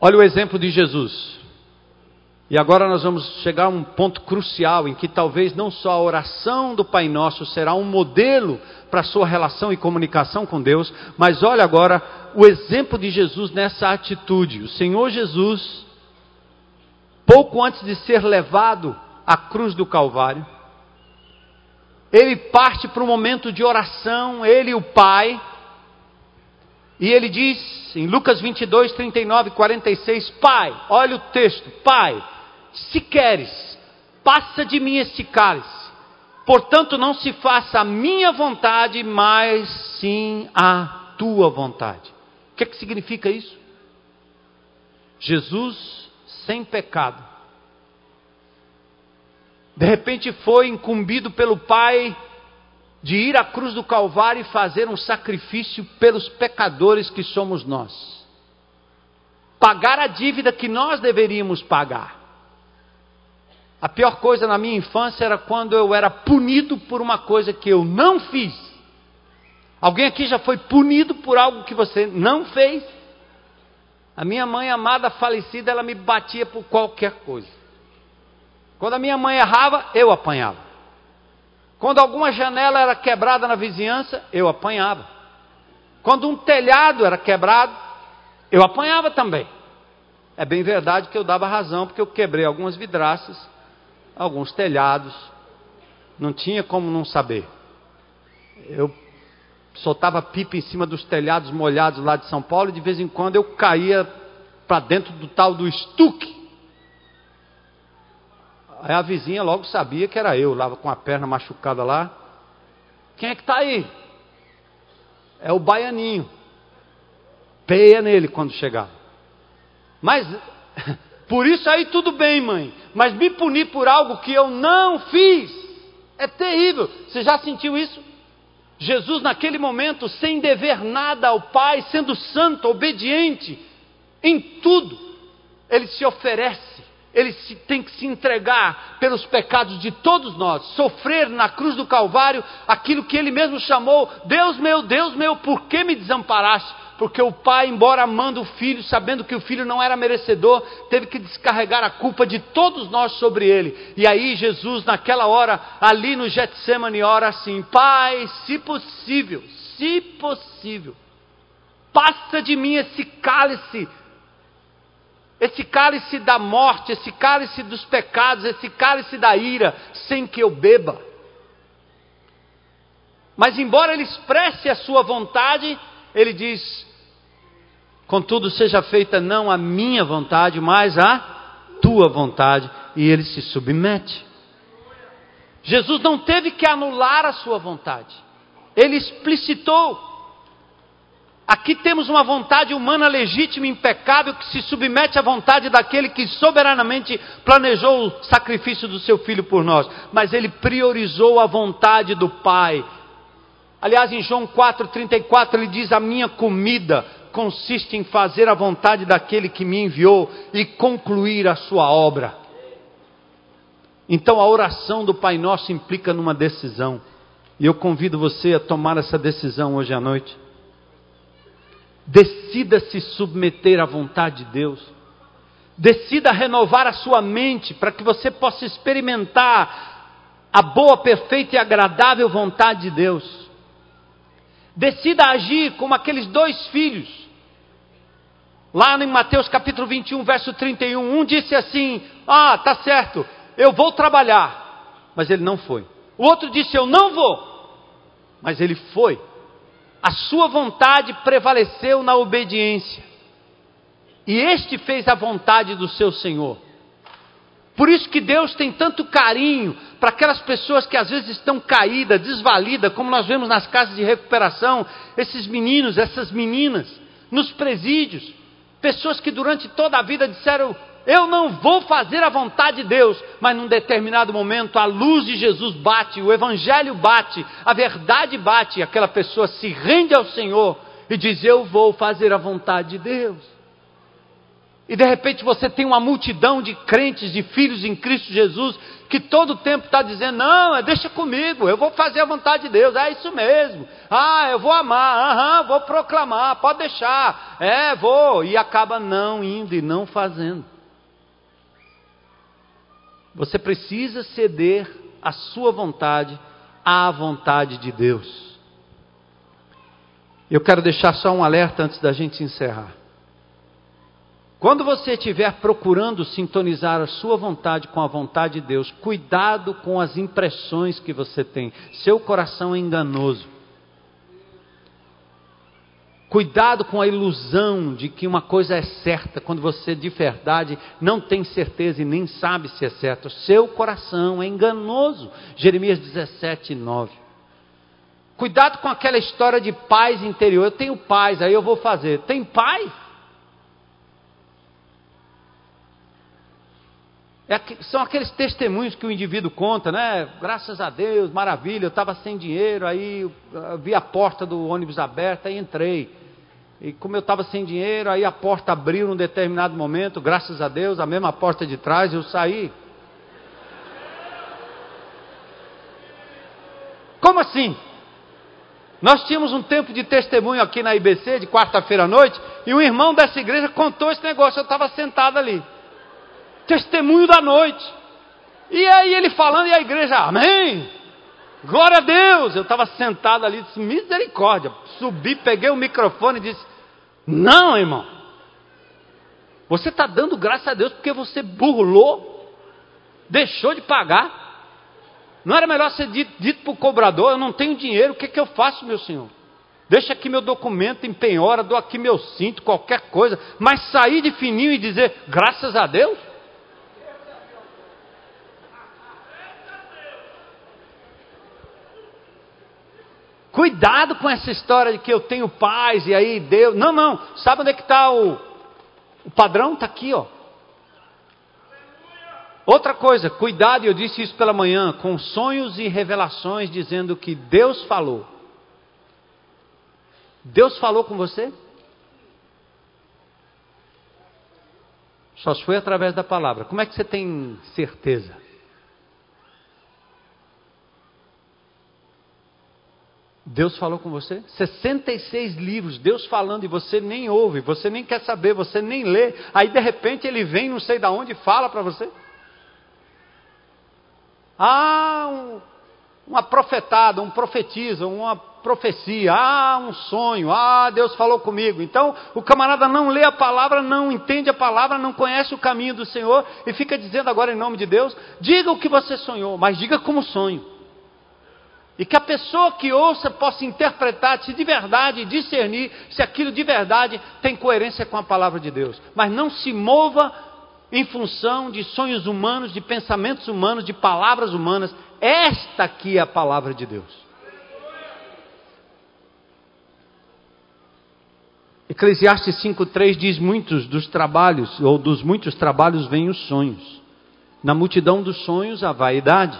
Olha o exemplo de Jesus. E agora nós vamos chegar a um ponto crucial em que talvez não só a oração do Pai Nosso será um modelo para a sua relação e comunicação com Deus, mas olha agora o exemplo de Jesus nessa atitude. O Senhor Jesus, pouco antes de ser levado a cruz do Calvário. Ele parte para um momento de oração, ele e o Pai. E ele diz em Lucas 22, 39 e 46: Pai, olha o texto, Pai, se queres, passa de mim este cálice. Portanto, não se faça a minha vontade, mas sim a tua vontade. O que, é que significa isso? Jesus sem pecado de repente foi incumbido pelo Pai de ir à cruz do Calvário e fazer um sacrifício pelos pecadores que somos nós. Pagar a dívida que nós deveríamos pagar. A pior coisa na minha infância era quando eu era punido por uma coisa que eu não fiz. Alguém aqui já foi punido por algo que você não fez? A minha mãe amada falecida, ela me batia por qualquer coisa. Quando a minha mãe errava, eu apanhava. Quando alguma janela era quebrada na vizinhança, eu apanhava. Quando um telhado era quebrado, eu apanhava também. É bem verdade que eu dava razão, porque eu quebrei algumas vidraças, alguns telhados. Não tinha como não saber. Eu soltava pipa em cima dos telhados molhados lá de São Paulo e de vez em quando eu caía para dentro do tal do estuque. Aí a vizinha logo sabia que era eu, lá com a perna machucada lá. Quem é que está aí? É o baianinho. Peia nele quando chegar. Mas, (laughs) por isso aí tudo bem, mãe. Mas me punir por algo que eu não fiz. É terrível. Você já sentiu isso? Jesus, naquele momento, sem dever nada ao Pai, sendo santo, obediente em tudo, ele se oferece, ele se, tem que se entregar pelos pecados de todos nós, sofrer na cruz do Calvário aquilo que ele mesmo chamou: Deus meu, Deus meu, por que me desamparaste? porque o pai, embora amando o filho, sabendo que o filho não era merecedor, teve que descarregar a culpa de todos nós sobre ele. E aí Jesus, naquela hora, ali no Getsemane, ora assim: Pai, se possível, se possível, passa de mim esse cálice, esse cálice da morte, esse cálice dos pecados, esse cálice da ira, sem que eu beba. Mas embora ele expresse a sua vontade, ele diz: Contudo, seja feita não a minha vontade, mas a tua vontade. E ele se submete. Jesus não teve que anular a sua vontade. Ele explicitou. Aqui temos uma vontade humana legítima impecável que se submete à vontade daquele que soberanamente planejou o sacrifício do seu filho por nós. Mas ele priorizou a vontade do Pai. Aliás, em João 4,34 ele diz: A minha comida consiste em fazer a vontade daquele que me enviou e concluir a sua obra. Então a oração do Pai Nosso implica numa decisão. E eu convido você a tomar essa decisão hoje à noite. Decida se submeter à vontade de Deus. Decida renovar a sua mente para que você possa experimentar a boa, perfeita e agradável vontade de Deus. Decida agir como aqueles dois filhos. Lá em Mateus capítulo 21, verso 31, um disse assim: Ah, tá certo, eu vou trabalhar. Mas ele não foi. O outro disse: Eu não vou. Mas ele foi. A sua vontade prevaleceu na obediência. E este fez a vontade do seu Senhor. Por isso que Deus tem tanto carinho para aquelas pessoas que às vezes estão caídas, desvalidas, como nós vemos nas casas de recuperação, esses meninos, essas meninas, nos presídios, pessoas que durante toda a vida disseram: Eu não vou fazer a vontade de Deus, mas num determinado momento a luz de Jesus bate, o Evangelho bate, a verdade bate, aquela pessoa se rende ao Senhor e diz: Eu vou fazer a vontade de Deus. E de repente você tem uma multidão de crentes, de filhos em Cristo Jesus, que todo o tempo está dizendo: não, é, deixa comigo, eu vou fazer a vontade de Deus, é isso mesmo. Ah, eu vou amar, aham, vou proclamar, pode deixar, é, vou. E acaba não indo e não fazendo. Você precisa ceder a sua vontade à vontade de Deus. Eu quero deixar só um alerta antes da gente encerrar. Quando você estiver procurando sintonizar a sua vontade com a vontade de Deus, cuidado com as impressões que você tem. Seu coração é enganoso. Cuidado com a ilusão de que uma coisa é certa, quando você de verdade não tem certeza e nem sabe se é certo. Seu coração é enganoso. Jeremias 17, 9. Cuidado com aquela história de paz interior. Eu tenho paz, aí eu vou fazer. Tem paz? É, são aqueles testemunhos que o indivíduo conta, né? Graças a Deus, maravilha, eu estava sem dinheiro, aí vi a porta do ônibus aberta e entrei. E como eu estava sem dinheiro, aí a porta abriu num determinado momento, graças a Deus, a mesma porta de trás, eu saí. Como assim? Nós tínhamos um tempo de testemunho aqui na IBC, de quarta-feira à noite, e um irmão dessa igreja contou esse negócio, eu estava sentado ali testemunho da noite. E aí ele falando e a igreja, amém. Glória a Deus. Eu estava sentado ali, disse, misericórdia. Subi, peguei o microfone e disse: Não, irmão. Você está dando graça a Deus porque você burlou, deixou de pagar. Não era melhor ser dito, dito para o cobrador: Eu não tenho dinheiro, o que, que eu faço, meu senhor? Deixa aqui meu documento em penhora, dou aqui meu cinto, qualquer coisa. Mas sair de fininho e dizer graças a Deus? Cuidado com essa história de que eu tenho paz e aí Deus. Não, não. Sabe onde é que está o, o padrão? Está aqui, ó. Outra coisa, cuidado, eu disse isso pela manhã, com sonhos e revelações dizendo que Deus falou. Deus falou com você? Só foi através da palavra. Como é que você tem certeza? Deus falou com você? 66 livros, Deus falando e você nem ouve, você nem quer saber, você nem lê. Aí de repente ele vem, não sei de onde, e fala para você. Ah, um, uma profetada, um profetiza, uma profecia, ah, um sonho, ah, Deus falou comigo. Então, o camarada não lê a palavra, não entende a palavra, não conhece o caminho do Senhor e fica dizendo agora em nome de Deus: diga o que você sonhou, mas diga como sonho. E que a pessoa que ouça possa interpretar se de verdade discernir se aquilo de verdade tem coerência com a palavra de Deus. Mas não se mova em função de sonhos humanos, de pensamentos humanos, de palavras humanas. Esta aqui é a palavra de Deus. Eclesiastes 5,3 diz: Muitos dos trabalhos, ou dos muitos trabalhos, vêm os sonhos. Na multidão dos sonhos, a vaidade.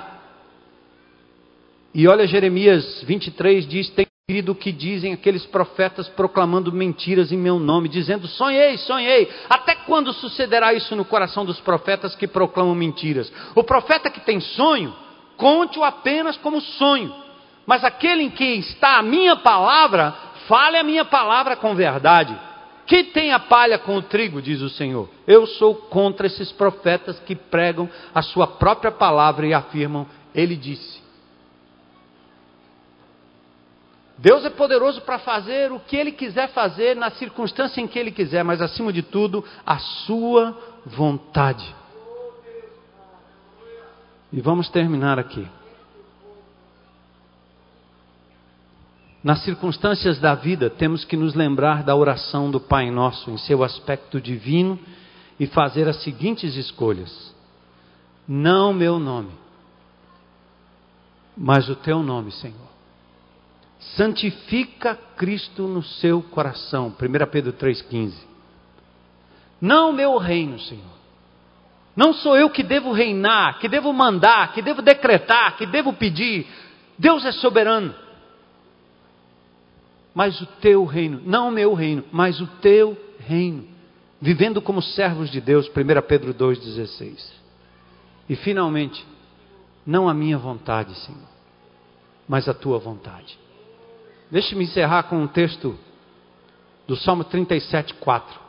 E olha, Jeremias 23 diz: Tem ouvido o que dizem aqueles profetas proclamando mentiras em meu nome, dizendo: Sonhei, sonhei. Até quando sucederá isso no coração dos profetas que proclamam mentiras? O profeta que tem sonho, conte-o apenas como sonho. Mas aquele em quem está a minha palavra, fale a minha palavra com verdade. Que tem a palha com o trigo, diz o Senhor. Eu sou contra esses profetas que pregam a sua própria palavra e afirmam: Ele disse. Deus é poderoso para fazer o que Ele quiser fazer, na circunstância em que Ele quiser, mas acima de tudo, a Sua vontade. E vamos terminar aqui. Nas circunstâncias da vida, temos que nos lembrar da oração do Pai Nosso em seu aspecto divino e fazer as seguintes escolhas: não meu nome, mas o teu nome, Senhor santifica Cristo no seu coração. 1 Pedro 3,15. Não meu reino, Senhor. Não sou eu que devo reinar, que devo mandar, que devo decretar, que devo pedir. Deus é soberano. Mas o teu reino, não o meu reino, mas o teu reino. Vivendo como servos de Deus, 1 Pedro 2,16. E finalmente, não a minha vontade, Senhor, mas a tua vontade. Deixe-me encerrar com um texto do Salmo 37, 4.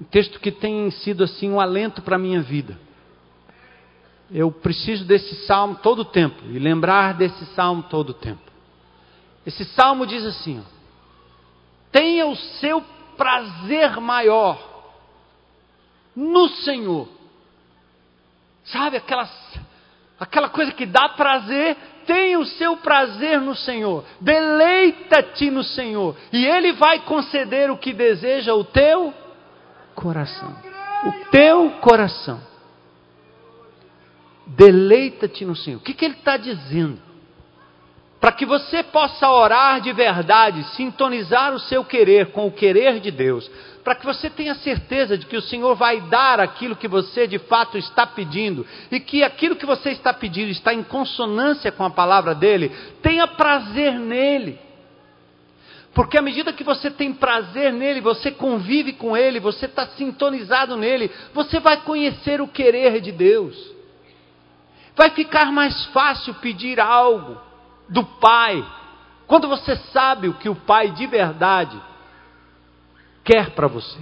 Um texto que tem sido assim um alento para a minha vida. Eu preciso desse salmo todo o tempo e lembrar desse salmo todo o tempo. Esse salmo diz assim: ó, tenha o seu prazer maior no Senhor. Sabe aquela, aquela coisa que dá prazer tem o seu prazer no Senhor, deleita-te no Senhor, e Ele vai conceder o que deseja o teu coração. O teu coração. Deleita-te no Senhor. O que, que Ele está dizendo? Para que você possa orar de verdade, sintonizar o seu querer com o querer de Deus, para que você tenha certeza de que o Senhor vai dar aquilo que você de fato está pedindo e que aquilo que você está pedindo está em consonância com a palavra dele, tenha prazer nele. Porque à medida que você tem prazer nele, você convive com ele, você está sintonizado nele, você vai conhecer o querer de Deus. Vai ficar mais fácil pedir algo do Pai, quando você sabe o que o Pai de verdade quer para você.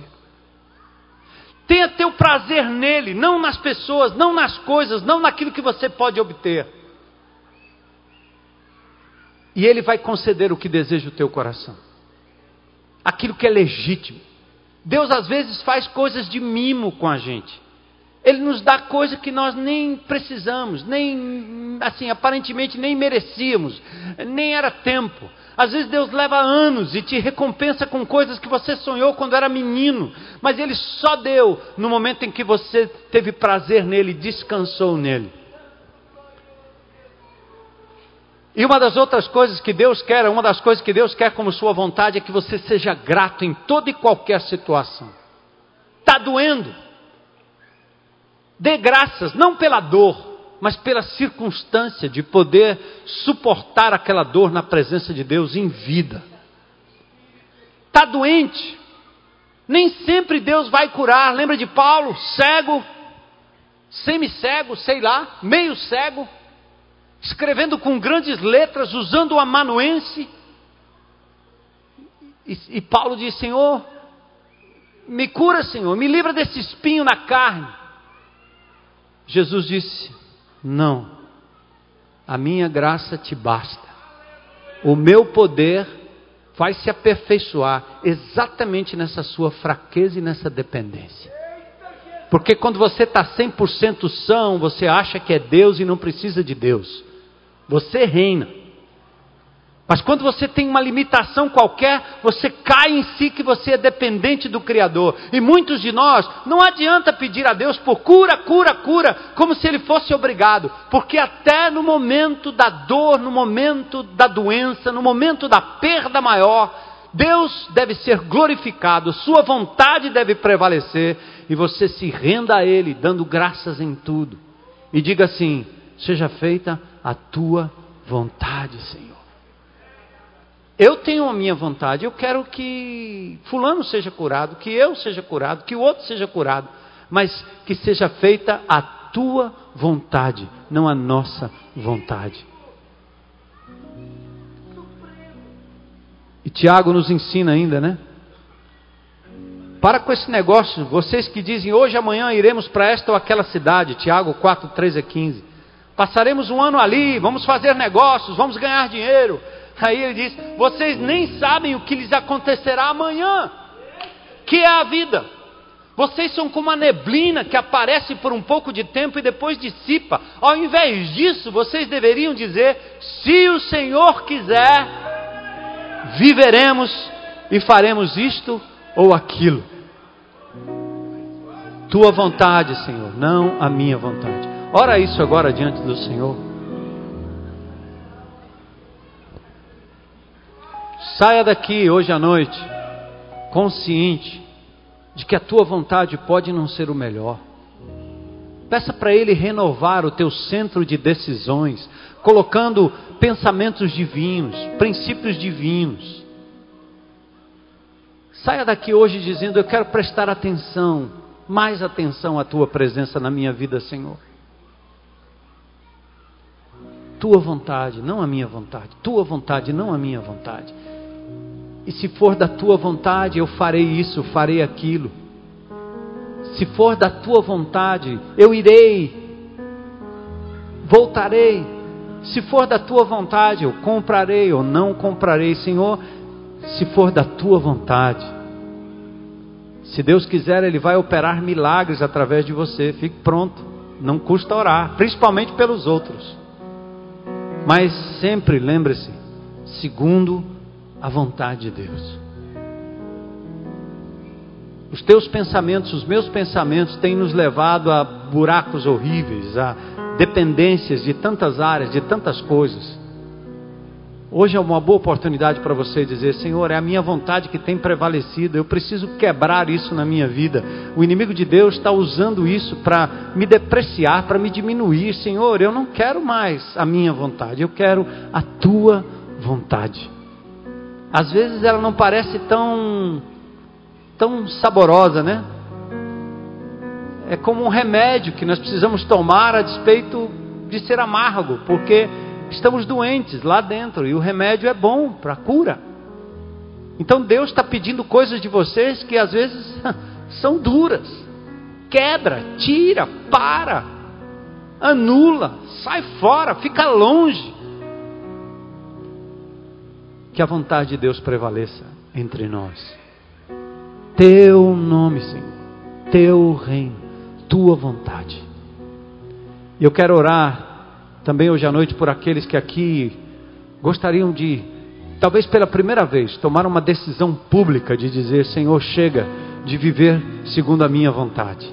Tenha teu prazer nele, não nas pessoas, não nas coisas, não naquilo que você pode obter. E ele vai conceder o que deseja o teu coração. Aquilo que é legítimo. Deus às vezes faz coisas de mimo com a gente. Ele nos dá coisa que nós nem precisamos, nem assim, aparentemente nem merecíamos, nem era tempo. Às vezes Deus leva anos e te recompensa com coisas que você sonhou quando era menino, mas Ele só deu no momento em que você teve prazer nele, descansou nele. E uma das outras coisas que Deus quer, uma das coisas que Deus quer como sua vontade é que você seja grato em toda e qualquer situação. Está doendo? Dê graças, não pela dor, mas pela circunstância de poder suportar aquela dor na presença de Deus em vida. Está doente, nem sempre Deus vai curar. Lembra de Paulo, cego, semi-cego, sei lá, meio cego, escrevendo com grandes letras, usando o amanuense. E, e Paulo diz: Senhor, me cura, Senhor, me livra desse espinho na carne. Jesus disse: Não, a minha graça te basta, o meu poder vai se aperfeiçoar exatamente nessa sua fraqueza e nessa dependência. Porque quando você está 100% são, você acha que é Deus e não precisa de Deus. Você reina. Mas quando você tem uma limitação qualquer, você cai em si que você é dependente do Criador. E muitos de nós, não adianta pedir a Deus por cura, cura, cura, como se ele fosse obrigado. Porque até no momento da dor, no momento da doença, no momento da perda maior, Deus deve ser glorificado, Sua vontade deve prevalecer, e você se renda a Ele, dando graças em tudo. E diga assim: seja feita a tua vontade, Senhor. Eu tenho a minha vontade, eu quero que Fulano seja curado, que eu seja curado, que o outro seja curado, mas que seja feita a tua vontade, não a nossa vontade. E Tiago nos ensina ainda, né? Para com esse negócio, vocês que dizem hoje, amanhã iremos para esta ou aquela cidade, Tiago 4, 13 a 15. Passaremos um ano ali, vamos fazer negócios, vamos ganhar dinheiro. Aí ele diz: Vocês nem sabem o que lhes acontecerá amanhã, que é a vida. Vocês são como a neblina que aparece por um pouco de tempo e depois dissipa. Ao invés disso, vocês deveriam dizer: Se o Senhor quiser, viveremos e faremos isto ou aquilo. Tua vontade, Senhor, não a minha vontade. Ora isso agora diante do Senhor. Saia daqui hoje à noite consciente de que a tua vontade pode não ser o melhor. Peça para Ele renovar o teu centro de decisões, colocando pensamentos divinos, princípios divinos. Saia daqui hoje dizendo: Eu quero prestar atenção, mais atenção à tua presença na minha vida, Senhor. Tua vontade, não a minha vontade. Tua vontade, não a minha vontade. E se for da tua vontade, eu farei isso, farei aquilo. Se for da tua vontade, eu irei, voltarei. Se for da tua vontade, eu comprarei ou não comprarei, Senhor. Se for da tua vontade, se Deus quiser, Ele vai operar milagres através de você. Fique pronto, não custa orar, principalmente pelos outros. Mas sempre lembre-se, segundo a vontade de Deus. Os teus pensamentos, os meus pensamentos têm nos levado a buracos horríveis, a dependências de tantas áreas, de tantas coisas. Hoje é uma boa oportunidade para você dizer: Senhor, é a minha vontade que tem prevalecido, eu preciso quebrar isso na minha vida. O inimigo de Deus está usando isso para me depreciar, para me diminuir. Senhor, eu não quero mais a minha vontade, eu quero a tua vontade. Às vezes ela não parece tão tão saborosa, né? É como um remédio que nós precisamos tomar a despeito de ser amargo, porque estamos doentes lá dentro e o remédio é bom para cura. Então Deus está pedindo coisas de vocês que às vezes (laughs) são duras. Quebra, tira, para, anula, sai fora, fica longe que a vontade de Deus prevaleça entre nós. Teu nome, Senhor, teu reino, tua vontade. E eu quero orar também hoje à noite por aqueles que aqui gostariam de, talvez pela primeira vez, tomar uma decisão pública de dizer: Senhor, chega de viver segundo a minha vontade.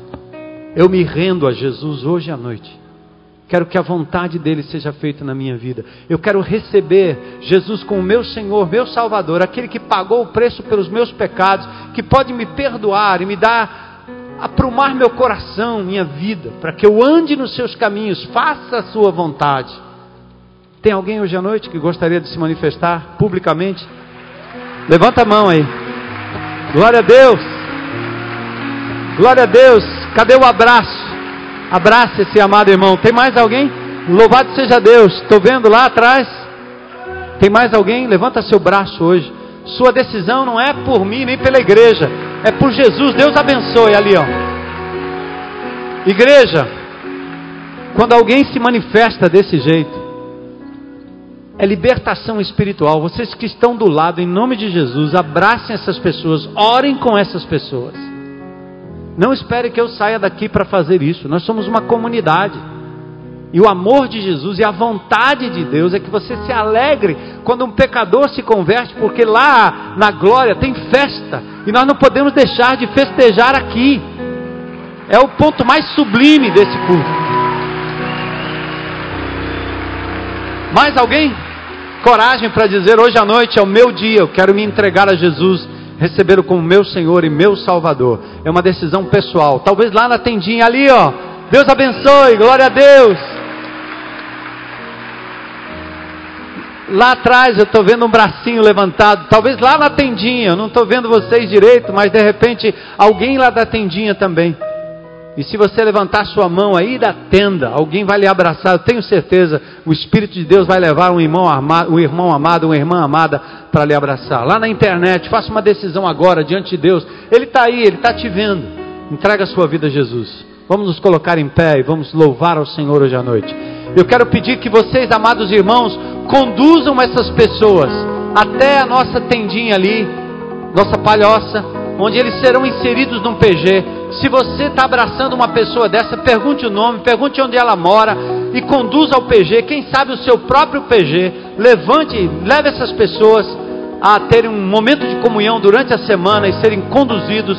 Eu me rendo a Jesus hoje à noite. Quero que a vontade dele seja feita na minha vida. Eu quero receber Jesus como meu Senhor, meu Salvador, aquele que pagou o preço pelos meus pecados, que pode me perdoar e me dar aprumar meu coração, minha vida, para que eu ande nos seus caminhos, faça a sua vontade. Tem alguém hoje à noite que gostaria de se manifestar publicamente? Levanta a mão aí. Glória a Deus. Glória a Deus. Cadê o abraço? Abraça esse amado irmão. Tem mais alguém? Louvado seja Deus. Estou vendo lá atrás. Tem mais alguém? Levanta seu braço hoje. Sua decisão não é por mim nem pela igreja, é por Jesus. Deus abençoe ali, ó. Igreja, quando alguém se manifesta desse jeito, é libertação espiritual. Vocês que estão do lado, em nome de Jesus, abracem essas pessoas, orem com essas pessoas. Não espere que eu saia daqui para fazer isso. Nós somos uma comunidade. E o amor de Jesus e a vontade de Deus é que você se alegre quando um pecador se converte, porque lá na glória tem festa, e nós não podemos deixar de festejar aqui. É o ponto mais sublime desse culto. Mais alguém? Coragem para dizer: hoje à noite é o meu dia, eu quero me entregar a Jesus, recebê-lo como meu Senhor e meu Salvador. É uma decisão pessoal. Talvez lá na tendinha ali, ó. Deus abençoe, glória a Deus. Lá atrás eu estou vendo um bracinho levantado, talvez lá na tendinha, não estou vendo vocês direito, mas de repente alguém lá da tendinha também. E se você levantar sua mão aí da tenda, alguém vai lhe abraçar, eu tenho certeza, o Espírito de Deus vai levar um irmão, amado, um irmão amado, uma irmã amada para lhe abraçar. Lá na internet, faça uma decisão agora diante de Deus. Ele está aí, Ele está te vendo. Entrega a sua vida a Jesus. Vamos nos colocar em pé e vamos louvar ao Senhor hoje à noite. Eu quero pedir que vocês, amados irmãos, conduzam essas pessoas até a nossa tendinha ali, nossa palhoça, onde eles serão inseridos num PG. Se você está abraçando uma pessoa dessa, pergunte o nome, pergunte onde ela mora e conduza ao PG. Quem sabe o seu próprio PG. Levante, leve essas pessoas a terem um momento de comunhão durante a semana e serem conduzidos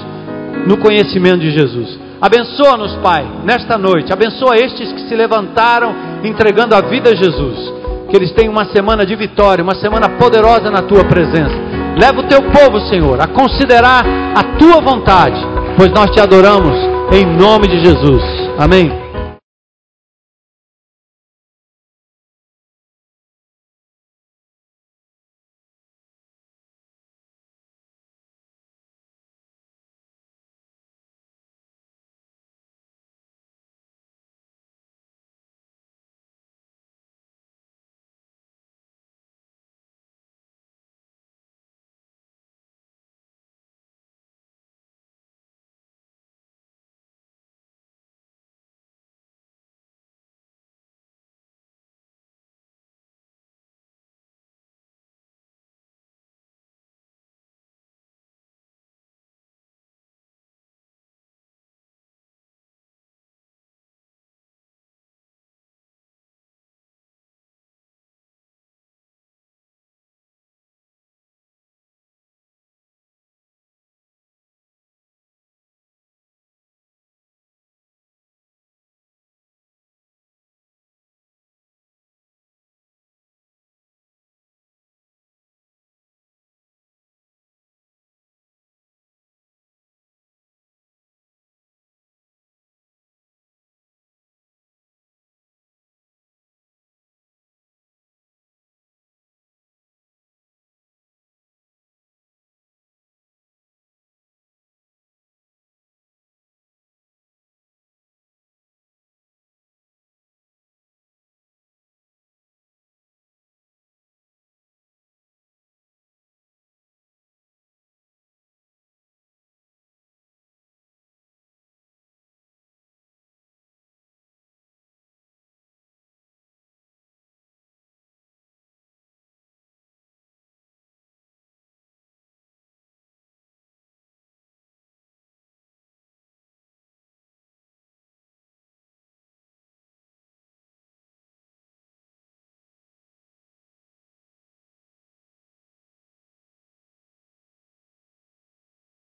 no conhecimento de Jesus. Abençoa-nos, Pai, nesta noite. Abençoa estes que se levantaram entregando a vida a Jesus. Que eles tenham uma semana de vitória, uma semana poderosa na tua presença. Leva o teu povo, Senhor, a considerar a tua vontade, pois nós te adoramos em nome de Jesus. Amém.